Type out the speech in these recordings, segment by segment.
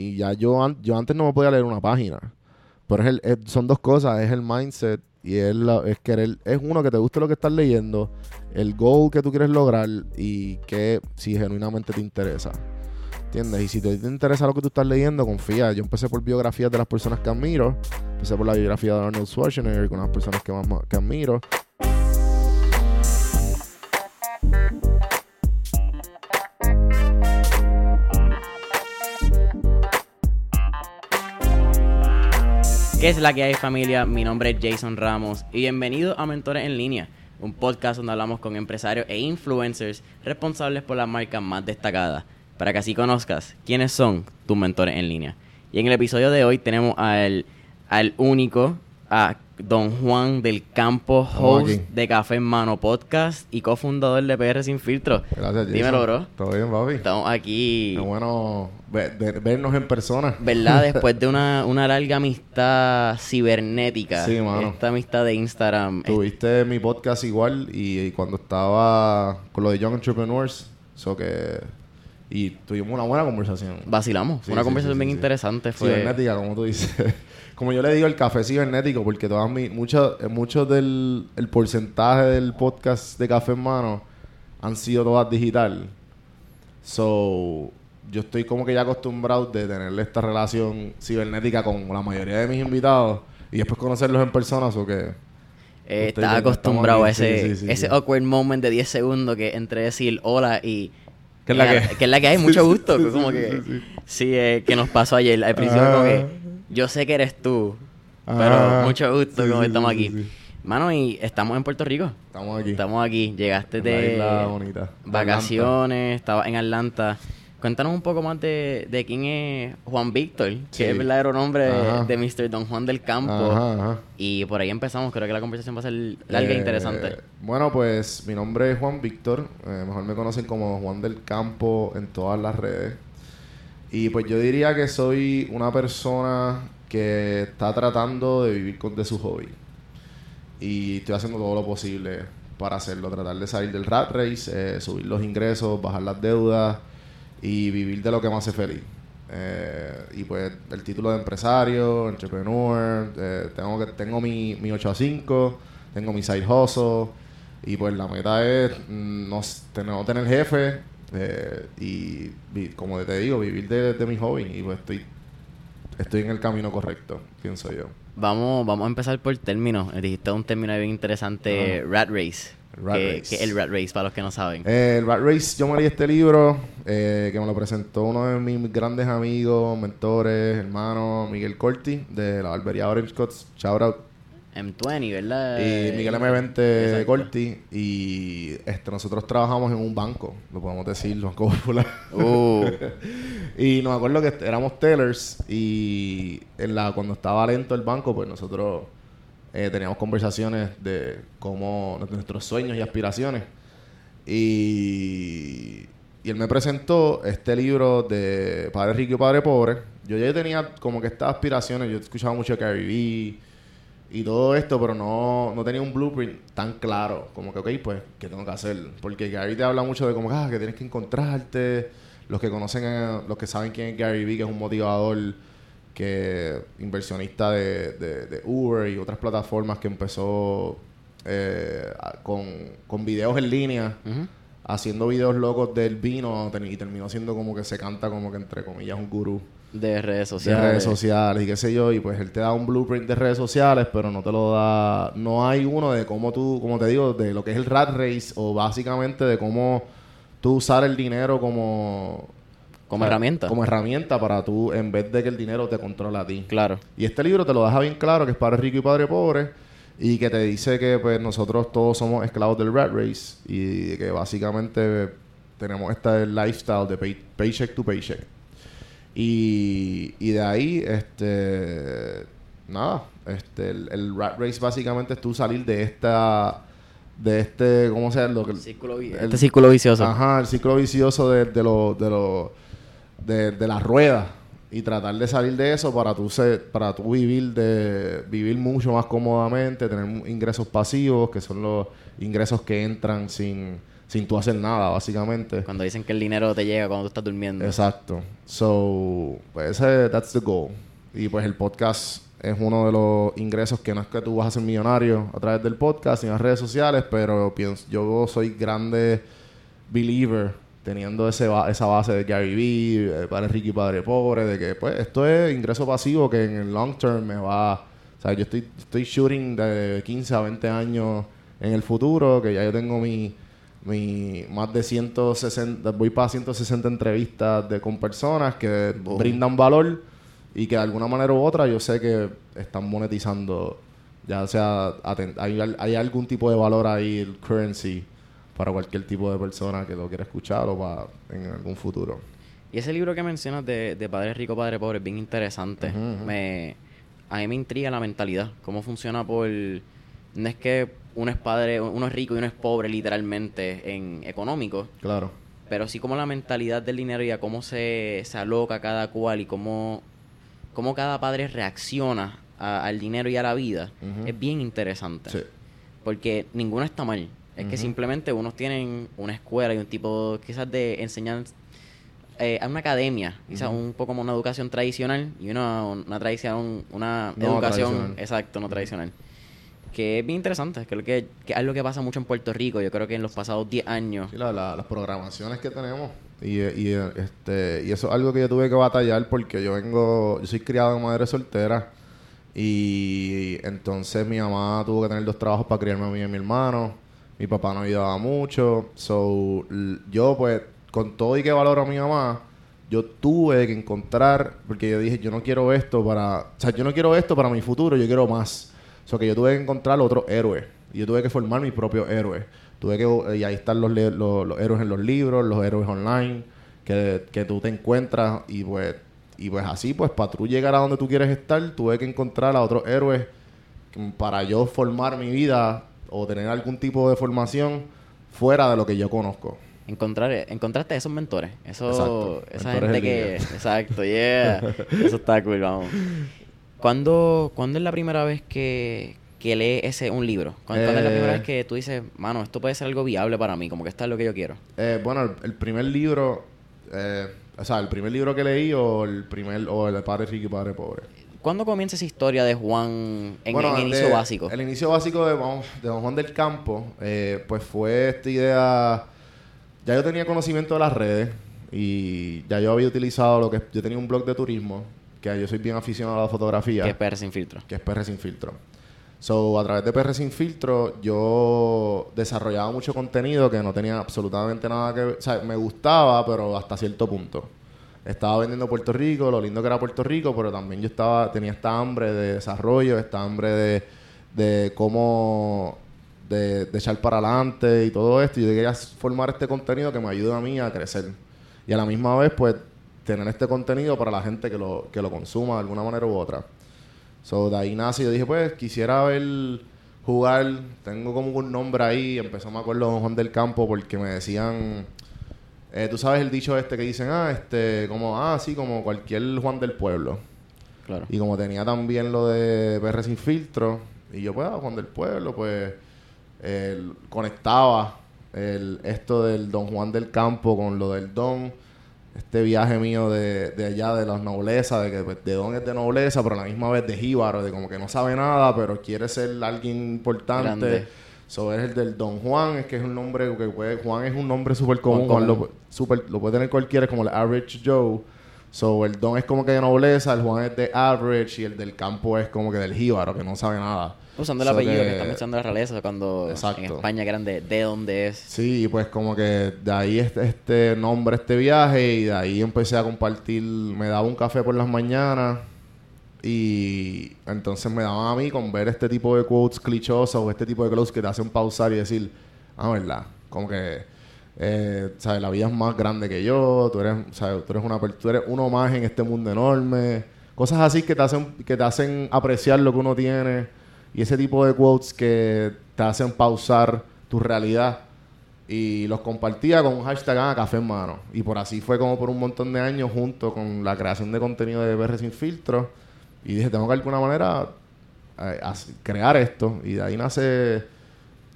Y ya yo, yo antes no me podía leer una página. Pero es el, es- son dos cosas, es el mindset y es, es querer, es uno que te guste lo que estás leyendo, el goal que tú quieres lograr y que si genuinamente te interesa. ¿Entiendes? Y si te, te interesa lo que tú estás leyendo, confía. Yo empecé por biografías de las personas que admiro. Empecé por la biografía de Arnold Schwarzenegger con las personas que más que admiro. ¿Qué es la que hay familia? Mi nombre es Jason Ramos y bienvenido a Mentores en Línea, un podcast donde hablamos con empresarios e influencers responsables por las marcas más destacadas, para que así conozcas quiénes son tus mentores en línea. Y en el episodio de hoy tenemos al, al único, a Don Juan del Campo, host de Café en Mano Podcast y cofundador de PR Sin Filtro. Gracias, Jason. Dímelo, bro. ¿Todo bien, papi? Estamos aquí... Qué bueno vernos en persona. ¿Verdad? Después de una, una larga amistad cibernética. Sí, mano. Esta amistad de Instagram. Tuviste mi podcast igual y, y cuando estaba con lo de Young Entrepreneurs, so que y tuvimos una buena conversación. Vacilamos. Sí, una sí, conversación sí, bien interesante. Fue... Cibernética, como tú dices. como yo le digo, el café cibernético, porque todas mi, mucho, eh, mucho del el porcentaje del podcast de Café en Mano han sido todas digital. So, yo estoy como que ya acostumbrado de tener esta relación cibernética con la mayoría de mis invitados y después conocerlos en persona, o que Eh, acostumbrado a ese, aquí. Sí, sí, sí, ese awkward moment de 10 segundos que entre decir hola y... ¿Qué es la eh, que? que es la que hay? Mucho gusto. como que... sí. eh, que nos pasó ayer. Al principio Ah. como que... Yo sé que eres tú. Pero Ah. mucho gusto Sí, como sí, estamos sí, aquí. Mano, y estamos en Puerto Rico. Estamos aquí. Estamos aquí. Llegaste En la de isla bonita. De vacaciones, estabas en Atlanta. Cuéntanos un poco más de, de quién es Juan Víctor, que es el verdadero nombre Ajá. de Mr. Don Juan del Campo. Ajá, ajá. Y por ahí empezamos. Creo que la conversación va a ser larga e Eh, interesante. Bueno, pues mi nombre es Juan Víctor. eh, mejor me conocen como Juan del Campo en todas las redes. Y pues yo diría que soy una persona que está tratando de vivir con, de su hobby. Y estoy haciendo todo lo posible para hacerlo. Tratar de salir del rat race, eh, subir los ingresos, bajar las deudas y vivir de lo que me hace feliz. Eh, y pues el título de empresario, entrepreneur, eh, tengo que tengo mi, mi 8 a 5, tengo mi side hustle y pues la meta es mm, no, no tener jefe eh, y vi- como te digo, vivir de, de mi hobby y pues estoy, estoy en el camino correcto, pienso yo. Vamos, vamos a empezar por términos. Eh, Dijiste un término bien interesante, Rat Race. Rat que, race. que el Rat Race, para los que no saben. Eh, el Rat Race, yo me leí este libro eh, que me lo presentó uno de mis grandes amigos, mentores, hermanos, Miguel Corti, de la barbería Orange Cuts. Shout out. M20, ¿verdad? Y Miguel M20 Exacto. Corti. Y este, nosotros trabajamos en un banco, lo podemos decir, Banco Popular. Uh, y nos acuerdo que éramos tellers y en la, cuando estaba lento el banco, pues nosotros eh, teníamos conversaciones de cómo de nuestros sueños y aspiraciones. Y, y él me presentó este libro de Padre Rico y Padre Pobre. Yo ya tenía como que estas aspiraciones, yo escuchaba mucho Gary Vee y todo esto, pero no, no tenía un blueprint tan claro. Como que, ok, pues, ¿qué tengo que hacer? Porque Gary te habla mucho de como, ah, que tienes que encontrarte. Los que conocen, a- los que saben quién es Gary Vee, que es un motivador, que inversionista de, de, de Uber y otras plataformas que empezó eh, con, con videos en línea, ujú. Haciendo videos locos del vino y terminó siendo como que se canta como que entre comillas un gurú De redes de sociales. redes sociales y qué sé yo, y pues él te da un blueprint de redes sociales, pero no te lo da, no hay uno de cómo tú, como te digo, de lo que es el rat race o básicamente de cómo tú usar el dinero como Como o sea, herramienta. Como herramienta para tú, en vez de que el dinero te controle a ti. Claro. Y este libro te lo deja bien claro que es padre rico y padre pobre y que te dice que pues nosotros todos somos esclavos del rat race y que básicamente tenemos este lifestyle de pay- paycheck to paycheck. Y, y de ahí, este, nada, este, el, el rat race básicamente es tú salir de esta, de este, ¿cómo se llama? Círculo el- este círculo vicioso. Ajá, el ciclo vicioso de, de lo, de lo, de, de la rueda y tratar de salir de eso para tú ser, para tú vivir de vivir mucho más cómodamente, tener ingresos pasivos que son los ingresos que entran sin sin tú hacer nada, básicamente. Cuando dicen que el dinero te llega cuando tú estás durmiendo. Exacto. So, pues ese, that's the goal. Y pues el podcast es uno de los ingresos que no es que tú vas a ser millonario a través del podcast ni las redes sociales, pero pienso, yo soy grande believer teniendo ese esa base de Gary Vee, Padre Ricky, Padre Pobre, de que pues esto es ingreso pasivo que en el long term me va... O sea, yo estoy, estoy shooting de 15 a 20 años en el futuro, que ya yo tengo mi mi más de 160, voy para 160 entrevistas de, con personas que brindan valor y que de alguna manera u otra yo sé que están monetizando, ya sea, hay, hay algún tipo de valor ahí, el currency, para cualquier tipo de persona que lo quiera escuchar o para en algún futuro. Y ese libro que mencionas de, de Padre Rico, Padre Pobre es bien interesante. Me, a mí me intriga la mentalidad, cómo funciona por... No es que uno es padre, uno es rico y uno es pobre literalmente en económico. Claro. Pero sí como la mentalidad del dinero y a cómo se, se aloca cada cual y cómo, cómo cada padre reacciona al dinero y a la vida es bien interesante. Sí. Porque ninguno está mal. Es que simplemente unos tienen una escuela y un tipo quizás de enseñanza, eh, una academia, quizás un poco como una educación tradicional y una, una tradición, una educación, exacto, no tradicional que es bien interesante, que, que, que es algo que pasa mucho en Puerto Rico, yo creo que en los pasados 10 años. Sí, las programaciones que tenemos. Y, y, este, y eso es algo que yo tuve que batallar porque yo vengo, yo soy criado en madre soltera y entonces mi mamá tuvo que tener dos trabajos para criarme a mí y a mi hermano. Mi papá no ayudaba mucho. So, yo pues, con todo y que valoro a mi mamá, yo tuve que encontrar, porque yo dije, yo no quiero esto para, o sea, yo no quiero esto para mi futuro, yo quiero más que yo tuve que encontrar otro héroe. Yo tuve que formar mi propio héroe. Tuve que, y ahí están los, los, héroes en los libros, los héroes online, que, que tú te encuentras y pues, y pues así, pues para tú llegar a donde tú quieres estar, tuve que encontrar a otros héroes para yo formar mi vida o tener algún tipo de formación fuera de lo que yo conozco. Encontrar, encontraste esos mentores, eso, esa gente que, exacto, yeah, eso está cool, vamos. ¿Cuándo, ¿Cuándo es la primera vez que, que lee ese un libro? ¿Cuándo, es la primera vez eh. que tú dices, mano, esto puede ser algo viable para mí, como que esto es lo que yo quiero? Eh, bueno, el, primer libro, eh, o sea, el primer libro que leí o el primer, o el Padre Rico y Padre Pobre. ¿Cuándo comienza esa historia de Juan en el inicio básico? El inicio básico de, de Don Juan del Campo, pues fue esta idea. Ya yo tenía conocimiento de las redes y ya yo había utilizado lo que. Yo tenía un blog de turismo que yo soy bien aficionado a la fotografía. Que es PR sin filtro. Que es PR sin filtro. So, a través de PR sin filtro, yo desarrollaba mucho contenido que no tenía absolutamente nada que ver. O sea, me gustaba, pero hasta cierto punto. Estaba vendiendo Puerto Rico, lo lindo que era Puerto Rico, pero también yo estaba tenía esta hambre de desarrollo, esta hambre de, de cómo de, echar para adelante y todo esto. Y yo quería formar este contenido que me ayude a mí a crecer. Y a la misma vez, pues, tener este contenido para la gente que lo, que lo consuma de alguna manera u otra. So, de ahí nace, yo dije, pues, quisiera ver jugar, tengo como un nombre ahí, empezó, me acuerdo, Don Juan del Campo, porque me decían, eh, tú sabes el dicho este que dicen, ah, este, como, ah, sí, como cualquier Juan del Pueblo. Claro. Y como tenía también lo de PR sin filtro, y yo, pues, ah, Juan del Pueblo, pues, conectaba el, esto del Don Juan del Campo con lo del Don este viaje mío de, de allá de las nobleza, de que pues, de don es de nobleza, pero a la misma vez de jíbaro, de como que no sabe nada, pero quiere ser alguien importante. Eso es el del Don Juan, es que es un nombre que puede, Juan es un nombre súper común, lo, super, lo puede tener cualquiera, como el average Joe. So, el Don es como que de nobleza, el Juan es de average y el del campo es como que del jíbaro, que no sabe nada. Usando el apellido que, están echando la realeza cuando en España que eran de, de dónde es. Sí, pues como que de ahí este, este nombre, este viaje y de ahí empecé a compartir, me daba un café por las mañanas y entonces me daban a mí con ver este tipo de quotes clichosos o este tipo de quotes que te hacen pausar y decir, ah, verdad, como que, eh, ¿sabes? La vida es más grande que yo, tú eres, ¿sabes? Tú eres, una, tú eres uno más en este mundo enorme. Cosas así que te hacen, que te hacen apreciar lo que uno tiene y ese tipo de quotes que te hacen pausar tu realidad. Y los compartía con un hashtag ah, café en mano. Y por así fue como por un montón de años junto con la creación de contenido de BR Sin Filtro. Y dije, tengo que de alguna manera eh, crear esto. Y de ahí nace,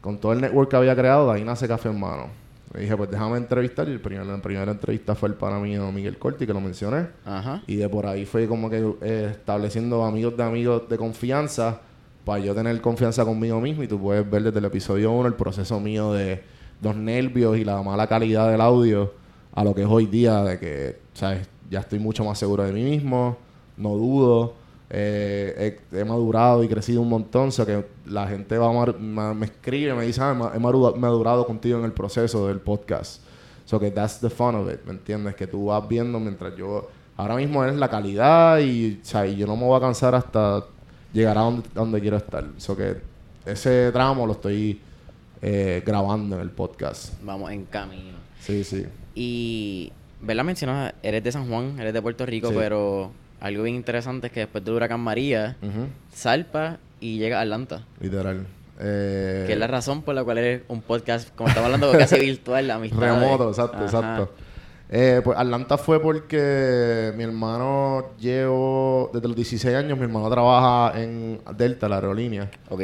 con todo el network que había creado, de ahí nace Café en Mano. Y dije, pues déjame entrevistar. Y el primer- la primera entrevista fue el para mí Miguel Corti, que lo mencioné. Ajá. Y de por ahí fue como que eh, estableciendo amigos de amigos de confianza para yo tener confianza conmigo mismo. Y tú puedes ver desde el episodio 1 el proceso mío de los nervios y la mala calidad del audio a lo que es hoy día, de que, ¿sabes? Ya estoy mucho más seguro de mí mismo, no dudo. Eh, he, he madurado y crecido un montón, o sea que la gente va a me escribe, me dice, ah, he madurado contigo en el proceso del podcast. So que that's the fun of it, ¿me entiendes? Que tú vas viendo mientras yo... Ahora mismo es la calidad y, o sea, y yo no me voy a cansar hasta llegar a donde, donde quiero estar. So que ese tramo lo estoy eh, grabando en el podcast. Vamos en camino. Sí, sí. Y, ¿verdad? Mencionas, eres de San Juan, eres de Puerto Rico, Sí. pero algo bien interesante es que después del huracán María, salpa y llega a Atlanta. Literal. Eh, Que es la razón por la cual eres un podcast, como estamos hablando, casi virtual, la amistad. Remoto, exacto, exacto. Eh, pues Atlanta fue porque mi hermano llevo, desde los 16 años, mi hermano trabaja en Delta, la aerolínea. Ok.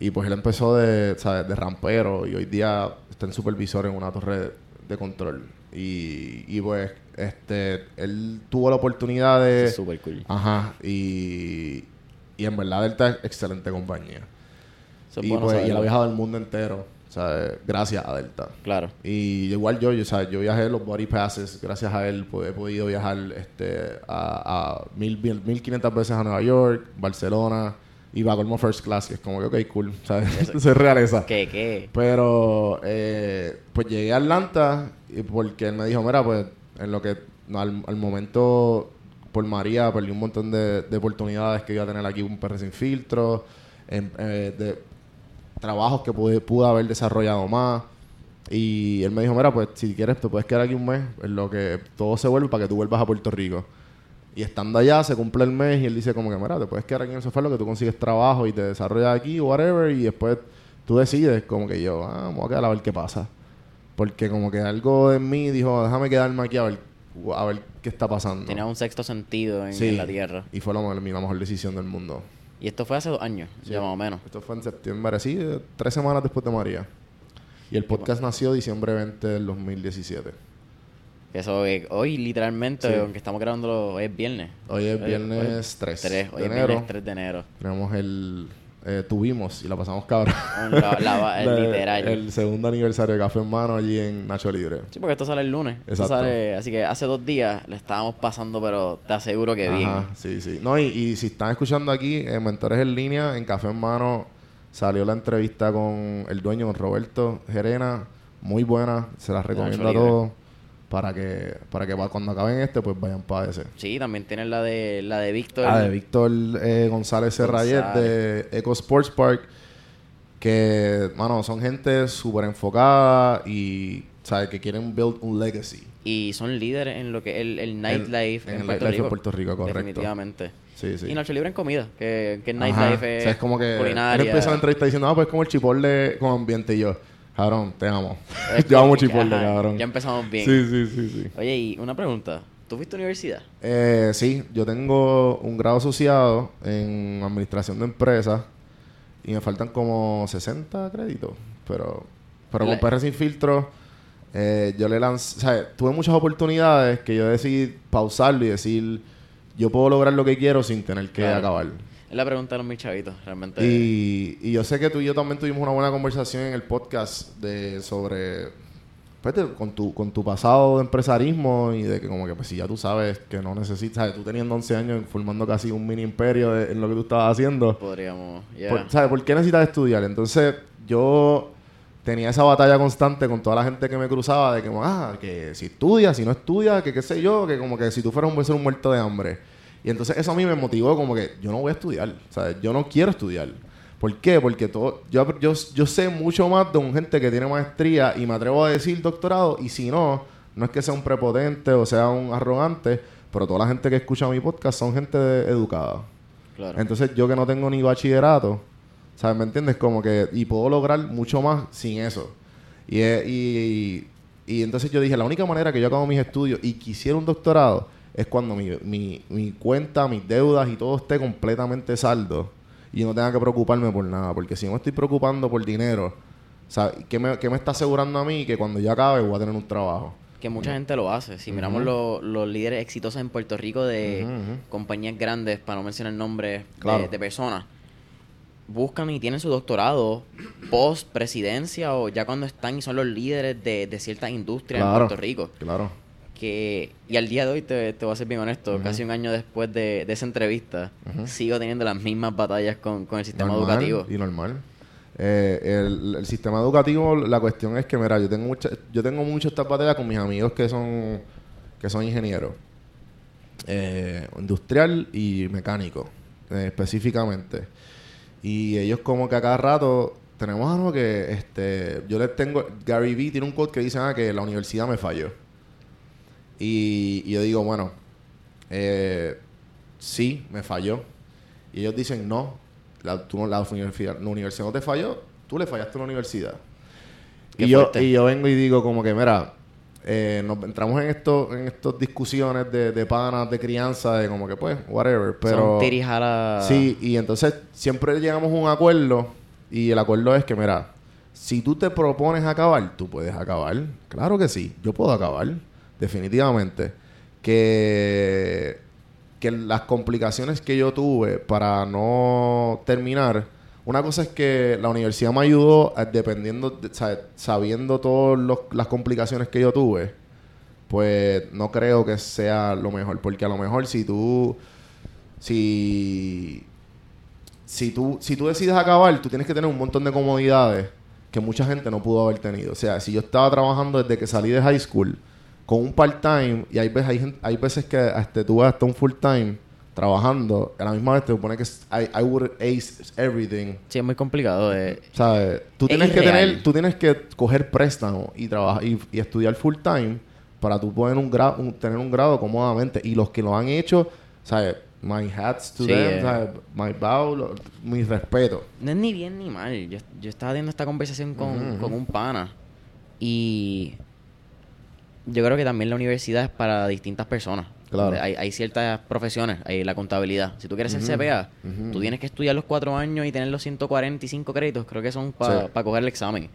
Y pues él empezó de, ¿sabes? de rampero y hoy día está en supervisor en una torre de, de control. Y, y pues este él tuvo la oportunidad de... Es súper cool. Ajá. Y, y en verdad Delta es excelente compañía. Eso es y, bueno pues, y él ha viajado el mundo entero, ¿sabes? Gracias a Delta. Claro. Y igual yo, yo, ¿sabes? yo viajé los body passes, gracias a él pues, he podido viajar este, a, a mil, mil, 1500 veces a Nueva York, Barcelona, y va como first class, que es como que, ok, cool, ¿sabes? Es realeza. ¿Qué, qué? Pero, eh, pues llegué a Atlanta y porque él me dijo, mira, pues en lo que al, al momento por María perdí un montón de, de oportunidades que iba a tener aquí un PR sin filtro, en- eh, de trabajos que pude, pude haber desarrollado más. Y él me dijo, mira, pues si quieres te puedes quedar aquí un mes en lo que todo se vuelve para que tú vuelvas a Puerto Rico. Y estando allá, se cumple el mes y él dice como que, mira, te puedes quedar aquí en el sofá lo que tú consigues trabajo y te desarrollas aquí whatever y después tú decides como que yo, ah, me voy a quedar a ver qué pasa. Porque como que algo en mí dijo, déjame quedarme aquí a ver, a ver qué está pasando. Tenía un sexto sentido en, Sí. en la Tierra. Y fue la, la mejor decisión del mundo. Y esto fue hace dos años, ya más o menos. Esto fue en septiembre, sí, tres semanas después de María. Y el podcast nació diciembre 20 del 2017. Eso eh, hoy literalmente, Sí. aunque estamos grabándolo, hoy es viernes. Hoy es Hoy- viernes hoy- 3 tres, hoy de es enero. viernes 3 de enero. Tenemos el... eh, tuvimos y la pasamos cabrón. La- la- el literal. El segundo aniversario de Café en Mano allí en Nacho Libre. Sí, porque esto sale el lunes. Exacto. sale- así que hace dos días le estábamos pasando, pero te aseguro que bien. Ajá, sí, sí. No, y, y si están escuchando aquí, en Mentores en Línea, en Café en Mano, salió la entrevista con el dueño, con Roberto Gerena. Muy buena, se las recomiendo a todos. Para que, para que cuando acaben este, pues vayan para ese. Sí, también tienes la de la de Víctor. Ah, de Víctor eh, González Serrayet de Eco Sports Park. Que, mano, son gente súper enfocada y, ¿sabes? Que quieren build un legacy. Y son líderes en lo que el, el nightlife en en, el Puerto, nightlife Rico. en Puerto Rico, correcto. Definitivamente. Sí, sí. Y Nacho Libre en comida, que, que el nightlife O es, sea, es como que culinaria. él empieza la entrevista diciendo, ah, pues es como el chipotle con ambiente y yo, cabrón, te amo. Yo amo chipotle, cabrón. Ya empezamos bien. Sí, sí, sí, sí. Oye, y una pregunta. ¿Tú fuiste a universidad? Eh, sí, yo tengo un grado asociado en administración de empresas y me faltan como 60 créditos, pero pero con PR sin filtro eh, yo le lancé, o sea, tuve muchas oportunidades que yo decidí pausarlo y decir, yo puedo lograr lo que quiero sin tener que Claro. acabar. Es la pregunta de los mis chavitos, realmente. Y, y yo sé que tú y yo también tuvimos una buena conversación en el podcast de sobre pues, con tu con tu pasado de empresarismo y de que como que pues si ya tú sabes que no necesitas, tú teniendo 11 años formando casi un mini imperio de- en lo que tú estabas haciendo, Podríamos. yeah. ¿sabes? ¿Por qué necesitas estudiar? Entonces yo tenía esa batalla constante con toda la gente que me cruzaba de que, ah, que si estudias, si no estudias, que qué sé yo, que como que si tú fueras un ser un muerto de hambre. Y entonces eso a mí me motivó como que yo no voy a estudiar, ¿sabes? Yo no quiero estudiar. ¿Por qué? Porque todo, yo, yo, yo sé mucho más de un gente que tiene maestría y me atrevo a decir doctorado y si no, no es que sea un prepotente o sea un arrogante, pero toda la gente que escucha mi podcast son gente de- educada. claro. Entonces yo que no tengo ni bachillerato, ¿sabes? ¿Me entiendes? Como que, y puedo lograr mucho más sin eso. Y, eh, y, y entonces yo dije, la única manera que yo acabo mis estudios y quisiera un doctorado es cuando mi, mi, mi cuenta, mis deudas y todo esté completamente saldo y no tenga que preocuparme por nada. Porque si no me estoy preocupando por dinero, ¿qué me, qué me está asegurando a mí que cuando yo acabe voy a tener un trabajo? Que mucha gente lo hace. Si miramos lo- los líderes exitosos en Puerto Rico de compañías grandes, para no mencionar nombres de- Claro. de, personas, buscan y tienen su doctorado post presidencia o ya cuando están y son los líderes de, de ciertas industrias en. Puerto Rico. Claro. Que y al día de hoy te, te voy a ser bien honesto, casi un año después de, de esa entrevista, sigo teniendo las mismas batallas con, con el sistema Normal, educativo. Y normal. Eh, el, el sistema educativo, la cuestión es que, mira, yo tengo mucha, yo tengo mucho esta batalla con mis amigos que son, que son ingenieros. Eh, industrial y mecánico, eh, específicamente. Y ellos como que a cada rato tenemos algo que este yo les tengo Gary Vee tiene un quote que dice ah, que la universidad me falló. Y, y yo digo, bueno, eh, sí, me falló. Y ellos dicen, no, la, tú no- la, universidad, la universidad no te falló, tú le fallaste a la universidad. Qué Y yo, y yo vengo y digo como que, mira, eh, nos entramos en esto, en estas discusiones de, de panas, de crianza, de como que pues, whatever. Pero Son Sí, y entonces siempre llegamos a un acuerdo y el acuerdo es que, mira, si tú te propones acabar, tú puedes acabar. Claro que sí, yo puedo acabar, definitivamente. Que, que las complicaciones que yo tuve para no terminar, una cosa es que la universidad me ayudó eh, dependiendo, de- sa- sabiendo todas las complicaciones que yo tuve, pues no creo que sea lo mejor, porque a lo mejor si tú, si si tú, si tú decides acabar, tú tienes que tener un montón de comodidades que mucha gente no pudo haber tenido. O sea, si yo estaba trabajando desde que salí de high school con un part-time y hay veces, hay, hay veces que este, tú vas hasta un full-time trabajando, a la misma vez te supone que I, I would ace everything. Sí, es muy complicado. eh. ¿Sabes? Tú Es tienes que irreal. tener, tú tienes que coger préstamo y trabajar y, y estudiar full time para tú poder un grado, un- tener un grado cómodamente. Y los que lo han hecho, ¿sabes? My hats to Sí, them, eh. ¿sabes? My bow, lo- mi respeto. No es ni bien ni mal. Yo, yo estaba teniendo esta conversación con, Ujú, ujú. con un pana y yo creo que también la universidad es para distintas personas. Claro. Hay, hay ciertas profesiones, hay la contabilidad. Si tú quieres ser CPA, ujú. tú tienes que estudiar los cuatro años y tener los 145 créditos, creo que son para Sí. coger el examen.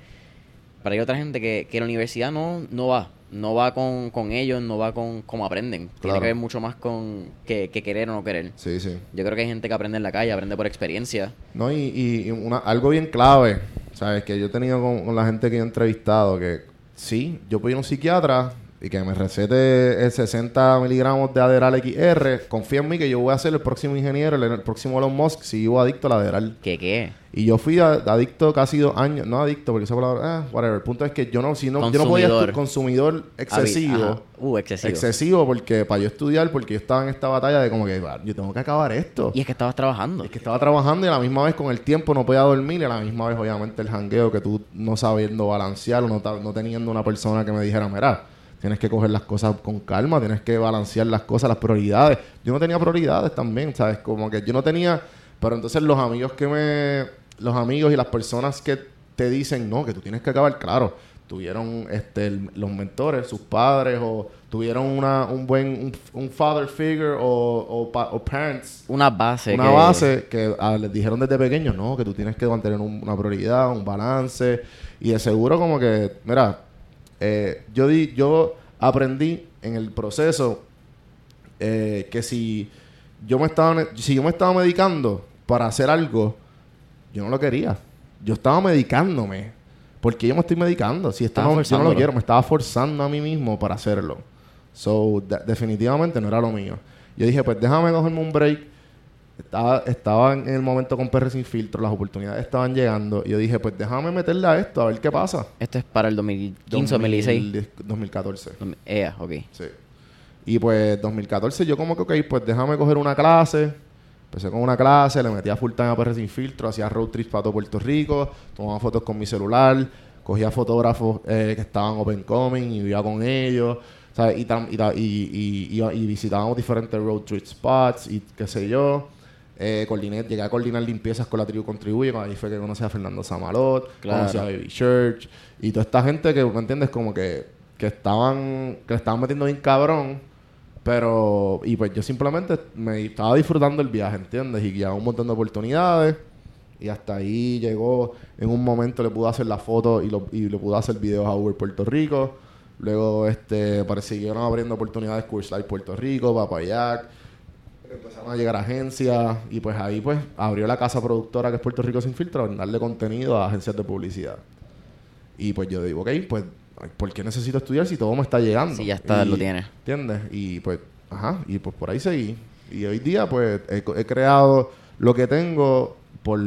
Pero hay otra gente que, que la universidad no, no va. No va con, con ellos, no va con cómo aprenden. Tiene que ver mucho más con que, que querer o no querer. Sí, sí. Yo creo que hay gente que aprende en la calle, aprende por experiencia. No, y, y- y una, algo bien clave, ¿sabes? Que yo he tenido con, con la gente que yo he entrevistado, que sí, yo ir a un psiquiatra y que me recete el 60 miligramos de Adderall XR, confía en mí que yo voy a ser el próximo ingeniero, el, el próximo Elon Musk, si yo adicto al Adderall. ¿Qué qué? Y yo fui a- adicto casi dos años, no adicto, porque esa palabra, eh, whatever. El punto es que yo no, si no, yo no podía estu- consumidor excesivo. Ajá. Uh, excesivo. Excesivo porque para yo estudiar, porque yo estaba en esta batalla de como que "Va, yo tengo que acabar esto. Y es que estabas trabajando. Es que estaba trabajando y a la misma vez con el tiempo no podía dormir y a la misma vez obviamente el jangueo que tú no sabiendo balancear o no, no teniendo una persona que me dijera, mira, tienes que coger las cosas con calma, tienes que balancear las cosas, las prioridades. Yo no tenía prioridades también, ¿sabes? Como que yo no tenía, pero entonces los amigos que me, los amigos y las personas que te dicen, no, que tú tienes que acabar, claro, tuvieron este, el- los mentores, sus padres o tuvieron una, un buen, un, un father figure o, o, pa- o parents Una base. una que- base que ah, les dijeron desde pequeños, no, que tú tienes que mantener un- una prioridad, un balance. Y de seguro como que, mira, eh, yo, di, yo aprendí en el proceso eh, que si yo, me estaba, si yo me estaba medicando para hacer algo, yo no lo quería. Yo estaba medicándome. Porque yo me estoy medicando. Si esto Estaba no, yo no lo quiero, me estaba forzando a mí mismo para hacerlo. So, de- definitivamente no era lo mío. Yo dije, pues déjame cogerme un break. Estaba, estaba en el momento con PR sin filtro, las oportunidades estaban llegando. Y yo dije, pues déjame meterle a esto, a ver qué pasa. Esto es para el 2015 2016. 2010 2014. EA, ok. Sí. Y pues 2014 yo como que, ok, pues déjame coger una clase. Empecé con una clase, le metía full time a PR sin filtro, hacía road trips para todo Puerto Rico, tomaba fotos con mi celular, cogía fotógrafos eh, que estaban open coming y iba con ellos, ¿sabes? Y, y, y, y- y visitábamos diferentes road trip spots y qué sé yo. Eh, coordiné, llegué a coordinar limpiezas con la tribu Contribuye, ahí fue que conocí a Fernando Samalot, Claro. conocí a Baby Church y toda esta gente que, ¿me entiendes? Como que, que estaban, que le estaban metiendo bien cabrón, pero, y pues yo simplemente me estaba disfrutando el viaje, ¿entiendes? Y ya un montón de oportunidades Y hasta ahí llegó, en un momento le pudo hacer la foto y, lo, y le pudo hacer videos a Uber Puerto Rico. Luego este, siguieron abriendo oportunidades Life Puerto Rico, Papayac. Empezaron a llegar agencias y pues ahí pues abrió la casa productora que es Puerto Rico Sin Filtro a darle contenido a agencias de publicidad. Y pues yo digo, ok, pues ¿por qué necesito estudiar si todo me está llegando? Si ya está, lo tiene. ¿Entiendes? Y pues, ajá, y pues por ahí seguí. Y hoy día pues he, he creado lo que tengo por,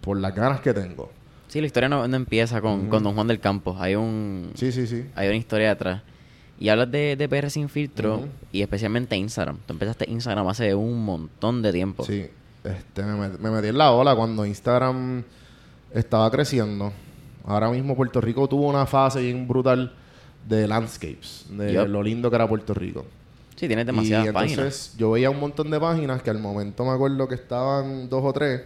por las ganas que tengo. Sí, la historia no, empieza con, con, Don Juan del Campo. Hay un... Sí, sí, sí. Hay una historia detrás. Y hablas de, de PR sin filtro y especialmente Instagram. Tú empezaste Instagram hace un montón de tiempo. Sí. Este, me, me metí en la ola cuando Instagram estaba creciendo. Ahora mismo Puerto Rico tuvo una fase bien brutal de landscapes, de lo lindo que era Puerto Rico. Sí, tienes demasiadas y entonces, Yo veía un montón de páginas que al momento me acuerdo que estaban dos o tres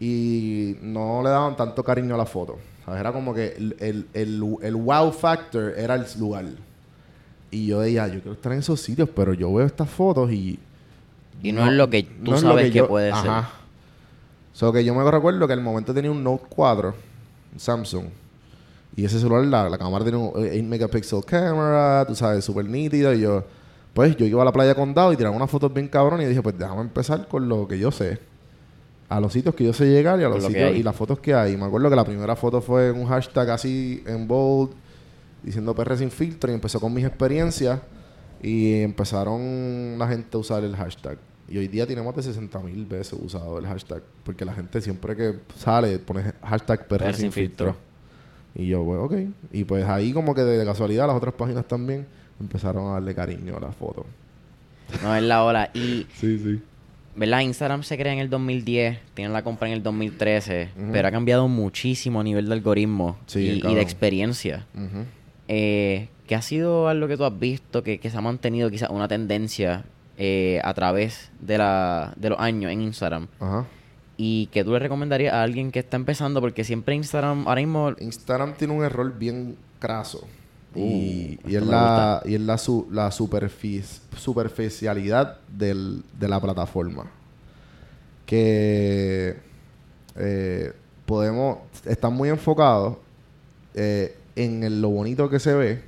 y no le daban tanto cariño a la foto. Era como que el, el, wow factor era el lugar. Y yo decía, yo quiero estar en esos sitios, pero yo veo estas fotos y... Y no, es lo que tú sabes que, puede ser. Ajá. So que yo me recuerdo que al momento tenía un Note 4, Samsung. Y ese celular, la, la cámara tiene un 8 megapixel camera, tú sabes, súper nítido. Y yo, pues yo iba a la playa con Dado y tiraba unas fotos bien cabrón y dije, pues déjame empezar con lo que yo sé a los sitios que yo sé llegar y a los sitios y las fotos que hay. Me acuerdo que la primera foto fue un hashtag así en bold diciendo PR sin filtro y empezó con mis experiencias y empezaron la gente a usar el hashtag. Y hoy día tiene más de 60 mil veces usado el hashtag porque la gente siempre que sale pone hashtag PR, sin, filtro. Y yo, bueno, ok. Y pues ahí como que de casualidad las otras páginas también empezaron a darle cariño a la foto. No es la hora. Y sí, sí. ¿verdad? Instagram se crea en el 2010, tienen la compra en el 2013, pero ha cambiado muchísimo a nivel de algoritmo y, de experiencia. Eh, ¿Qué ha sido algo que tú has visto que, se ha mantenido quizás una tendencia eh, a través de, la, de los años en Instagram? Y que tú le recomendarías a alguien que está empezando, porque siempre Instagram, ahora mismo... Instagram tiene un error bien craso. y, uh, es la, y es la, la superficialidad del, de la plataforma. Que eh, podemos, están muy enfocados eh, en lo bonito que se ve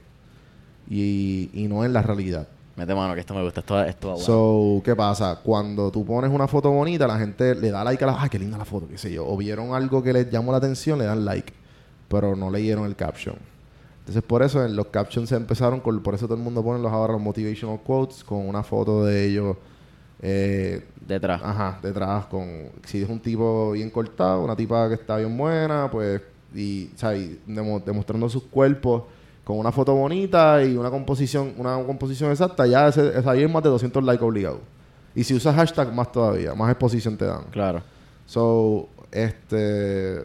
y, y, no en la realidad. Mete mano, que esto me gusta, esto, esto bueno. So, ¿qué pasa? Cuando tú pones una foto bonita, la gente le da like a la... ¡Ay, qué linda la foto! qué sé yo. O vieron algo que les llamó la atención, le dan like. Pero no leyeron el caption. Entonces, por eso en los captions se empezaron con, por eso todo el mundo pone los ahora los motivational quotes con una foto de ellos eh, detrás. Ajá, detrás con si es un tipo bien cortado, una tipa que está bien buena, pues y, demostrando sus cuerpos con una foto bonita y una composición, una composición exacta, ya ese, ahí es más de 200 likes obligados. Y si usas hashtag más todavía, más exposición te dan. Claro. So, este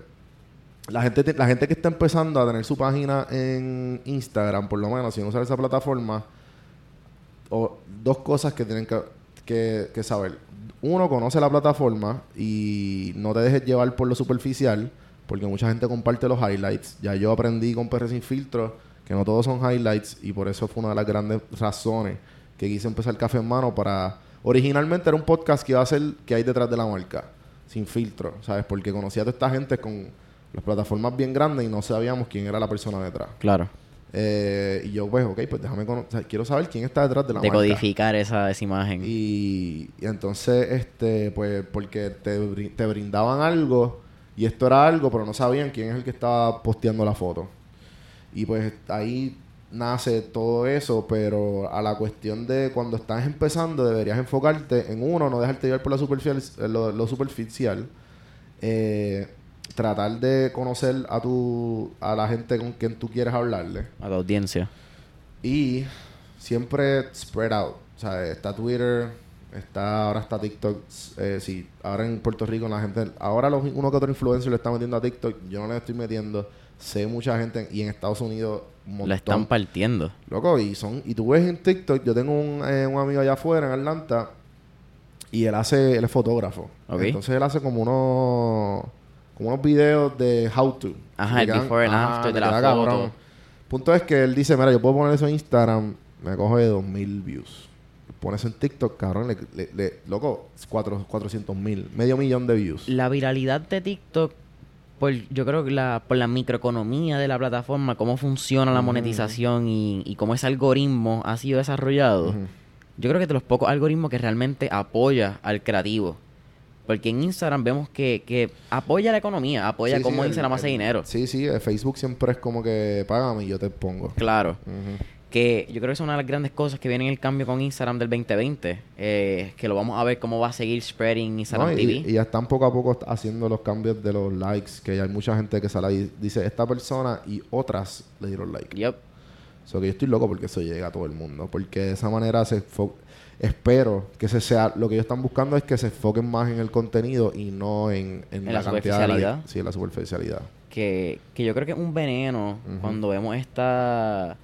la gente, la gente que está empezando a tener su página en Instagram, por lo menos, sin usar esa plataforma, o dos cosas que tienen que, que, saber. Uno, conoce la plataforma y no te dejes llevar por lo superficial, porque mucha gente comparte los highlights. Ya yo aprendí con PR sin filtro que no todos son highlights y por eso fue una de las grandes razones que quise empezar Café en Mano para... Originalmente era un podcast que iba a ser que hay detrás de la marca, sin filtro, ¿sabes? Porque conocía a toda esta gente con las plataformas bien grandes y no sabíamos quién era la persona detrás. Claro. Eh, y yo, pues, ok, pues déjame conocer. quiero saber quién está detrás de la Decodificar esa, esa imagen. Y, y, entonces, este, pues, porque te, te brindaban algo y esto era algo, pero no sabían quién es el que estaba posteando la foto. Y pues ahí nace todo eso, pero a la cuestión de cuando estás empezando deberías enfocarte en uno, no dejarte llevar por la superficial, lo, lo superficial. Eh, tratar de conocer a tu a la gente con quien tú quieres hablarle. A la audiencia. Y siempre spread out. O sea, está Twitter, está ahora está TikTok. Eh, sí, ahora en Puerto Rico la gente... Ahora los, uno que otro influencer le está metiendo a TikTok. Yo no le estoy metiendo. Sé mucha gente... Y en Estados Unidos... Un La están partiendo. Loco, y son... Y tú ves en TikTok... Yo tengo un, eh, un amigo allá afuera en Atlanta... Y él hace... Él es fotógrafo. Entonces él hace como unos como unos videos de how to. Ajá, el before and after de la foto. Punto es que él dice, mira, yo puedo poner eso en Instagram, me coge 2000 views. Pones en TikTok, cabrón, le, le- le- loco, 400 mil, medio millón de views. La viralidad de TikTok, por, yo creo que la, por la microeconomía de la plataforma, cómo funciona la monetización y, y cómo ese algoritmo ha sido desarrollado, yo creo que de los pocos algoritmos que realmente apoya al creativo. Porque en Instagram vemos que, que apoya la economía, apoya Sí, cómo sí, Instagram el- hace el- dinero. Sí, sí, Facebook siempre es como que págame y yo te pongo. Claro. Que yo creo que es una de las grandes cosas que viene en el cambio con Instagram del 2020. eh, que lo vamos a ver cómo va a seguir spreading Instagram No, y, TV. y ya están poco a poco haciendo los cambios de los likes, que hay mucha gente que sale y dice esta persona y otras le dieron like. Yep. So que yo estoy loco porque eso llega a todo el mundo. Porque de esa manera se espero que ese sea lo que ellos están buscando es que se enfoquen más en el contenido y no en, en En la cantidad de superficialidad. likes. Sí, en la superficialidad. que, que yo creo que es un veneno cuando vemos esta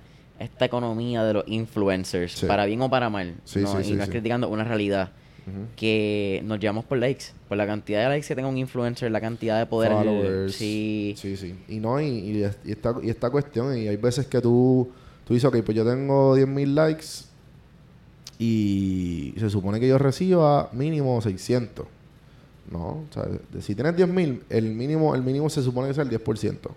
esta economía de los influencers, Sí. para bien o para mal, Sí, ¿no? sí, y no es criticando una realidad, que nos llevamos por likes, por la cantidad de likes que tenga un influencer, la cantidad de poder, Followers. sí, Sí, sí. Y no, y, y, es- y esta, y esta cuestión, y hay veces que tú, tú dices, ok, pues yo tengo 10.000 likes y se supone que yo reciba mínimo 600. No, o sea, si tienes 10.000, el mínimo, el mínimo se supone que es el 10%.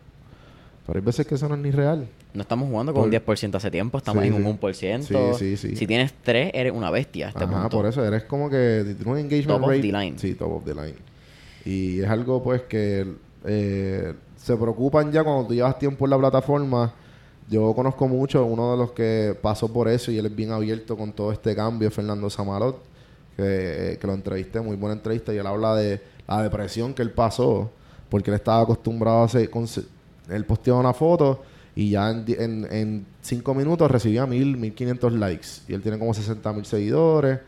Pero hay veces que eso no es ni real. no estamos jugando con un Por- 10% hace tiempo, estamos Sí, en un sí. 1%. Sí, sí, sí. Si tienes 3, eres una bestia este Ajá, punto. por eso eres como que un engagement Top of rate. the line. Sí, top of the line. Y es algo pues que eh, se preocupan ya cuando tú llevas tiempo en la plataforma. Yo conozco mucho, uno de los que pasó por eso y él es bien abierto con todo este cambio, Fernando Samarot, que, eh, que lo entrevisté, muy buena entrevista, y él habla de la depresión que él pasó, porque él estaba acostumbrado a con- él posteaba una foto y ya en, en, cinco minutos recibía mil, mil quinientos likes, y él tiene como 60 mil seguidores,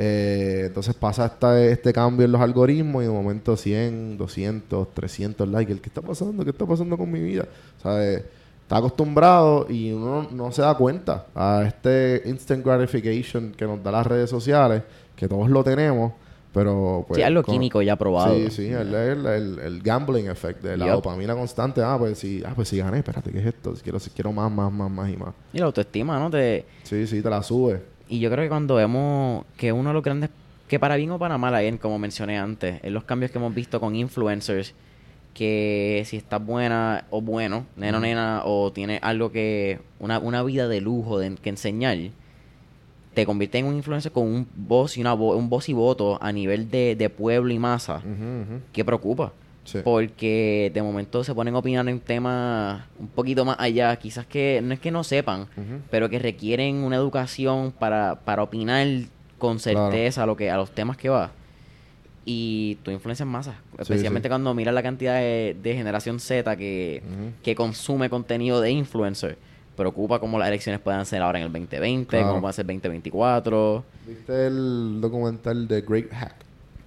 eh, entonces pasa esta, este cambio en los algoritmos y de momento 100, 200, 300 likes. ¿Qué está pasando? ¿Qué está pasando con mi vida? Sea, eh, está acostumbrado y uno no se da cuenta a este instant gratification que nos da las redes sociales, que todos lo tenemos, pero pues... sí, algo con- químico ya probado. Sí, sí, el, el, el- el gambling effect de la Yup. dopamina constante. Ah, pues sí, ah, pues sí gané, espérate, ¿qué es esto? Quiero, quiero más, más, más, más y más. Y la autoestima, ¿no? Te, Sí, sí, te la sube. Y yo creo que cuando vemos que uno de los grandes, que para bien o para mal, again, como mencioné antes, en los cambios que hemos visto con influencers, que si estás buena o bueno, nena o nena, o tiene algo que, una, una vida de lujo de, que enseñar, te convierte en un influencer con un voz y una vo- un voz y voto a nivel de, de pueblo y masa, que preocupa. Sí. Porque de momento se ponen a opinar en temas un poquito más allá, quizás que no es que no sepan, pero que requieren una educación para, para opinar con Claro. certeza a lo que a los temas que va. Y tu influencia en masa, especialmente sí. cuando miras la cantidad de, de generación Z que, que consume contenido de influencer. Preocupa cómo las elecciones puedan ser ahora en el 2020, Claro. cómo va a ser 2024. ¿Viste el documental de Great Hack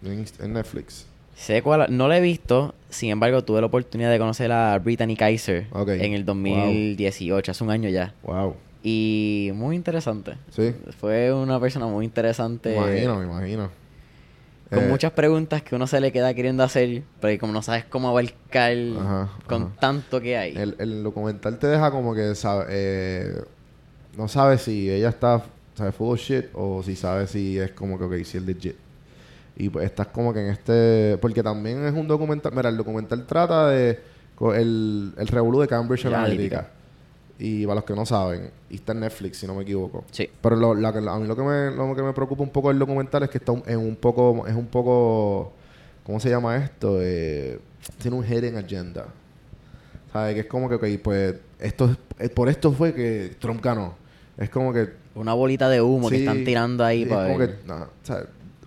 en, Netflix? Sé cuál, no lo he visto, sin embargo tuve la oportunidad de conocer a Brittany Kaiser en el 2018, hace un año ya. Wow. Y muy interesante. Sí. Fue una persona muy interesante. Me imagino, me imagino. Con Eh, muchas preguntas que uno se le queda queriendo hacer, pero como no sabes cómo abarcar Ajá, con ajá. tanto que hay. El, el documental te deja como que sabe, eh, no sabes si ella está sabe, full of shit o si sabe si es como que, ok, si es legit. Y pues estás como que en este... Porque también es un documental... Mira, el documental trata de el, el revolú de Cambridge Analytica. Y para los que no saben, y está en Netflix, si no me equivoco. Sí. Pero lo, la que- a mí lo que, me, lo que me preocupa un poco del documental es que está un- en un poco... Es un poco... ¿Cómo se llama esto? Eh, tiene un hidden agenda. ¿Sabes? Que es como que, ok, pues... Esto es- eh, por esto fue que Trump ganó. Es como que... Una bolita de humo que están tirando ahí es para como ver. que... nah,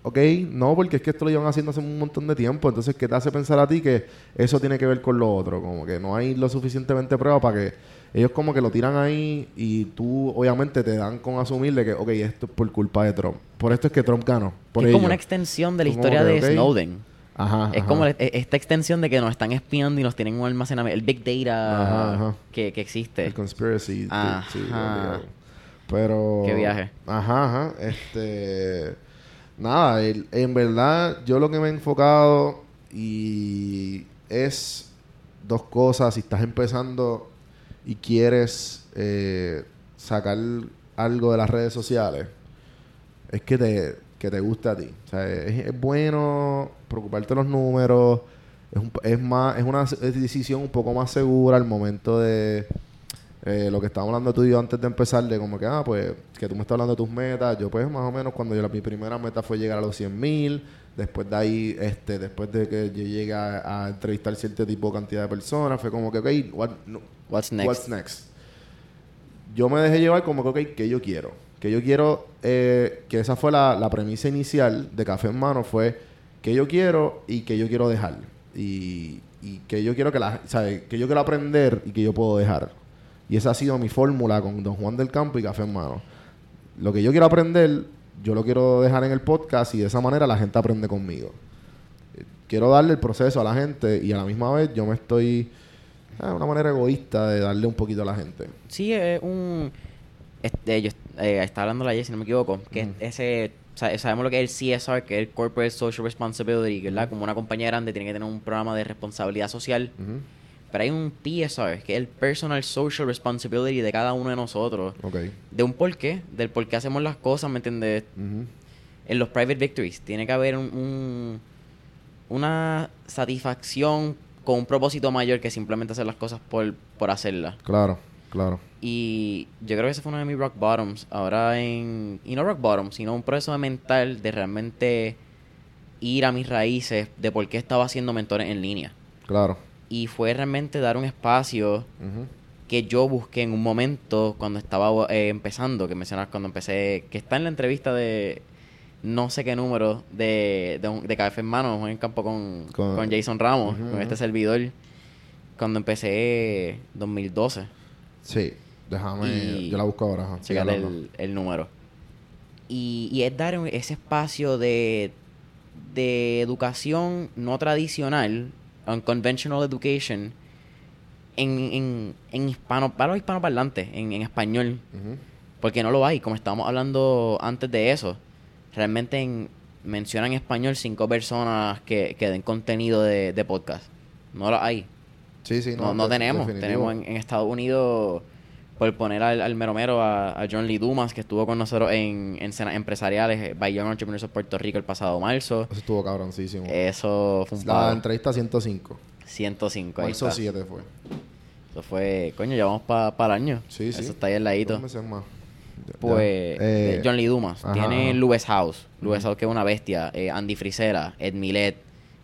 ok, no, porque es que esto lo llevan haciendo hace un montón de tiempo. Entonces, ¿qué te hace pensar a ti que eso tiene que ver con lo otro? Como que no hay lo suficientemente prueba para que ellos como que lo tiran ahí y tú obviamente te dan con asumir de que, ok, esto es por culpa de Trump. Por esto es que Trump ganó. Por es como una extensión de la historia que, de. Snowden. Ajá, Es ajá. como e- esta extensión de que nos están espiando y nos tienen un almacenamiento. El big data Ajá. Que, que existe. El conspiracy. Ajá. sí. Pero... Qué viaje. Ajá, ajá. Este... Nada, el- en verdad yo lo que me he enfocado y es dos cosas. Si estás empezando y quieres eh, sacar algo de las redes sociales, es que te, que te guste a ti. O sea, es, bueno preocuparte los números. Es, un- es más, es una decisión un poco más segura al momento de eh, lo que estábamos hablando tú y yo antes de empezar, de como que, ah, pues, que tú me estás hablando de tus metas. Yo, pues, más o menos, cuando yo la, mi primera meta fue llegar a los 100 mil. Después de ahí, este, después de que yo llegué a, a entrevistar cierto tipo de cantidad de personas, fue como que, ok, what, no, What's next? Yo me dejé llevar como que, ok, ¿qué yo quiero? Que yo quiero, eh, que esa fue la, premisa inicial de Café en Mano, fue que yo quiero y que yo quiero dejar. Y, que yo quiero que la. Que yo quiero aprender y que yo puedo dejar. Y esa ha sido mi fórmula con Don Juan del Campo y Café en Mano. Lo que yo quiero aprender, yo lo quiero dejar en el podcast y de esa manera la gente aprende conmigo. Eh, Quiero darle el proceso a la gente y a la misma vez yo me estoy... Es una manera egoísta de darle un poquito a la gente. Sí, es un... Este, yo eh, estaba hablando ayer, si no me equivoco, que Mm. ese... sa- Sabemos lo que es el CSR, que es el Corporate Social Responsibility, ¿verdad? Como una compañía grande tiene que tener un programa de responsabilidad social. Pero hay un PSR, que es el Personal Social Responsibility de cada uno de nosotros. Ok. De un porqué, del por qué hacemos las cosas, ¿me entiendes? En los private victories tiene que haber un, un- una satisfacción con un propósito mayor que simplemente hacer las cosas por, por hacerlas. Claro, claro. Y yo creo que ese fue uno de mis rock bottoms. Ahora en... Y no rock bottoms, sino un proceso mental de realmente ir a mis raíces de por qué estaba haciendo mentores en línea. Claro. Y fue realmente dar un espacio que yo busqué en un momento cuando estaba eh, empezando, que mencionas cuando empecé, que está en la entrevista de no sé qué número de, de, de Café en Mano en campo con, Con- con Jason Ramos, con este servidor, cuando empecé 2012. Sí. Déjame... Y- Yo la busco ahora. ajá. Checar el, el número. Y, y es dar ese espacio de, de educación no tradicional, unconventional education, en, en, en hispano, para los hispanoparlantes, en, en español. Porque no lo hay, como estábamos hablando antes de eso. Realmente en, mencionan en español cinco personas que, que den contenido de, de podcast. No lo hay. Sí, sí. No, no tenemos. definitivo. Tenemos en, en Estados Unidos, por poner al, al mero mero, a, a John Lee Dumas, que estuvo con nosotros en, en cenas empresariales eh, by Young Entrepreneurs of Puerto Rico el pasado marzo. Eso estuvo cabroncísimo. Eso fue un la entrevista 105. 105. Ahí Marzo está. 7 fue. Eso fue, coño, ya vamos para el año. Sí, sí. Eso está ahí al ladito. Dos meses más. Pues. Eh, eh, John Lee Dumas. ajá, Tiene ajá. House. Lubes House que es una bestia. eh, Andy Frisera, Ed Milet,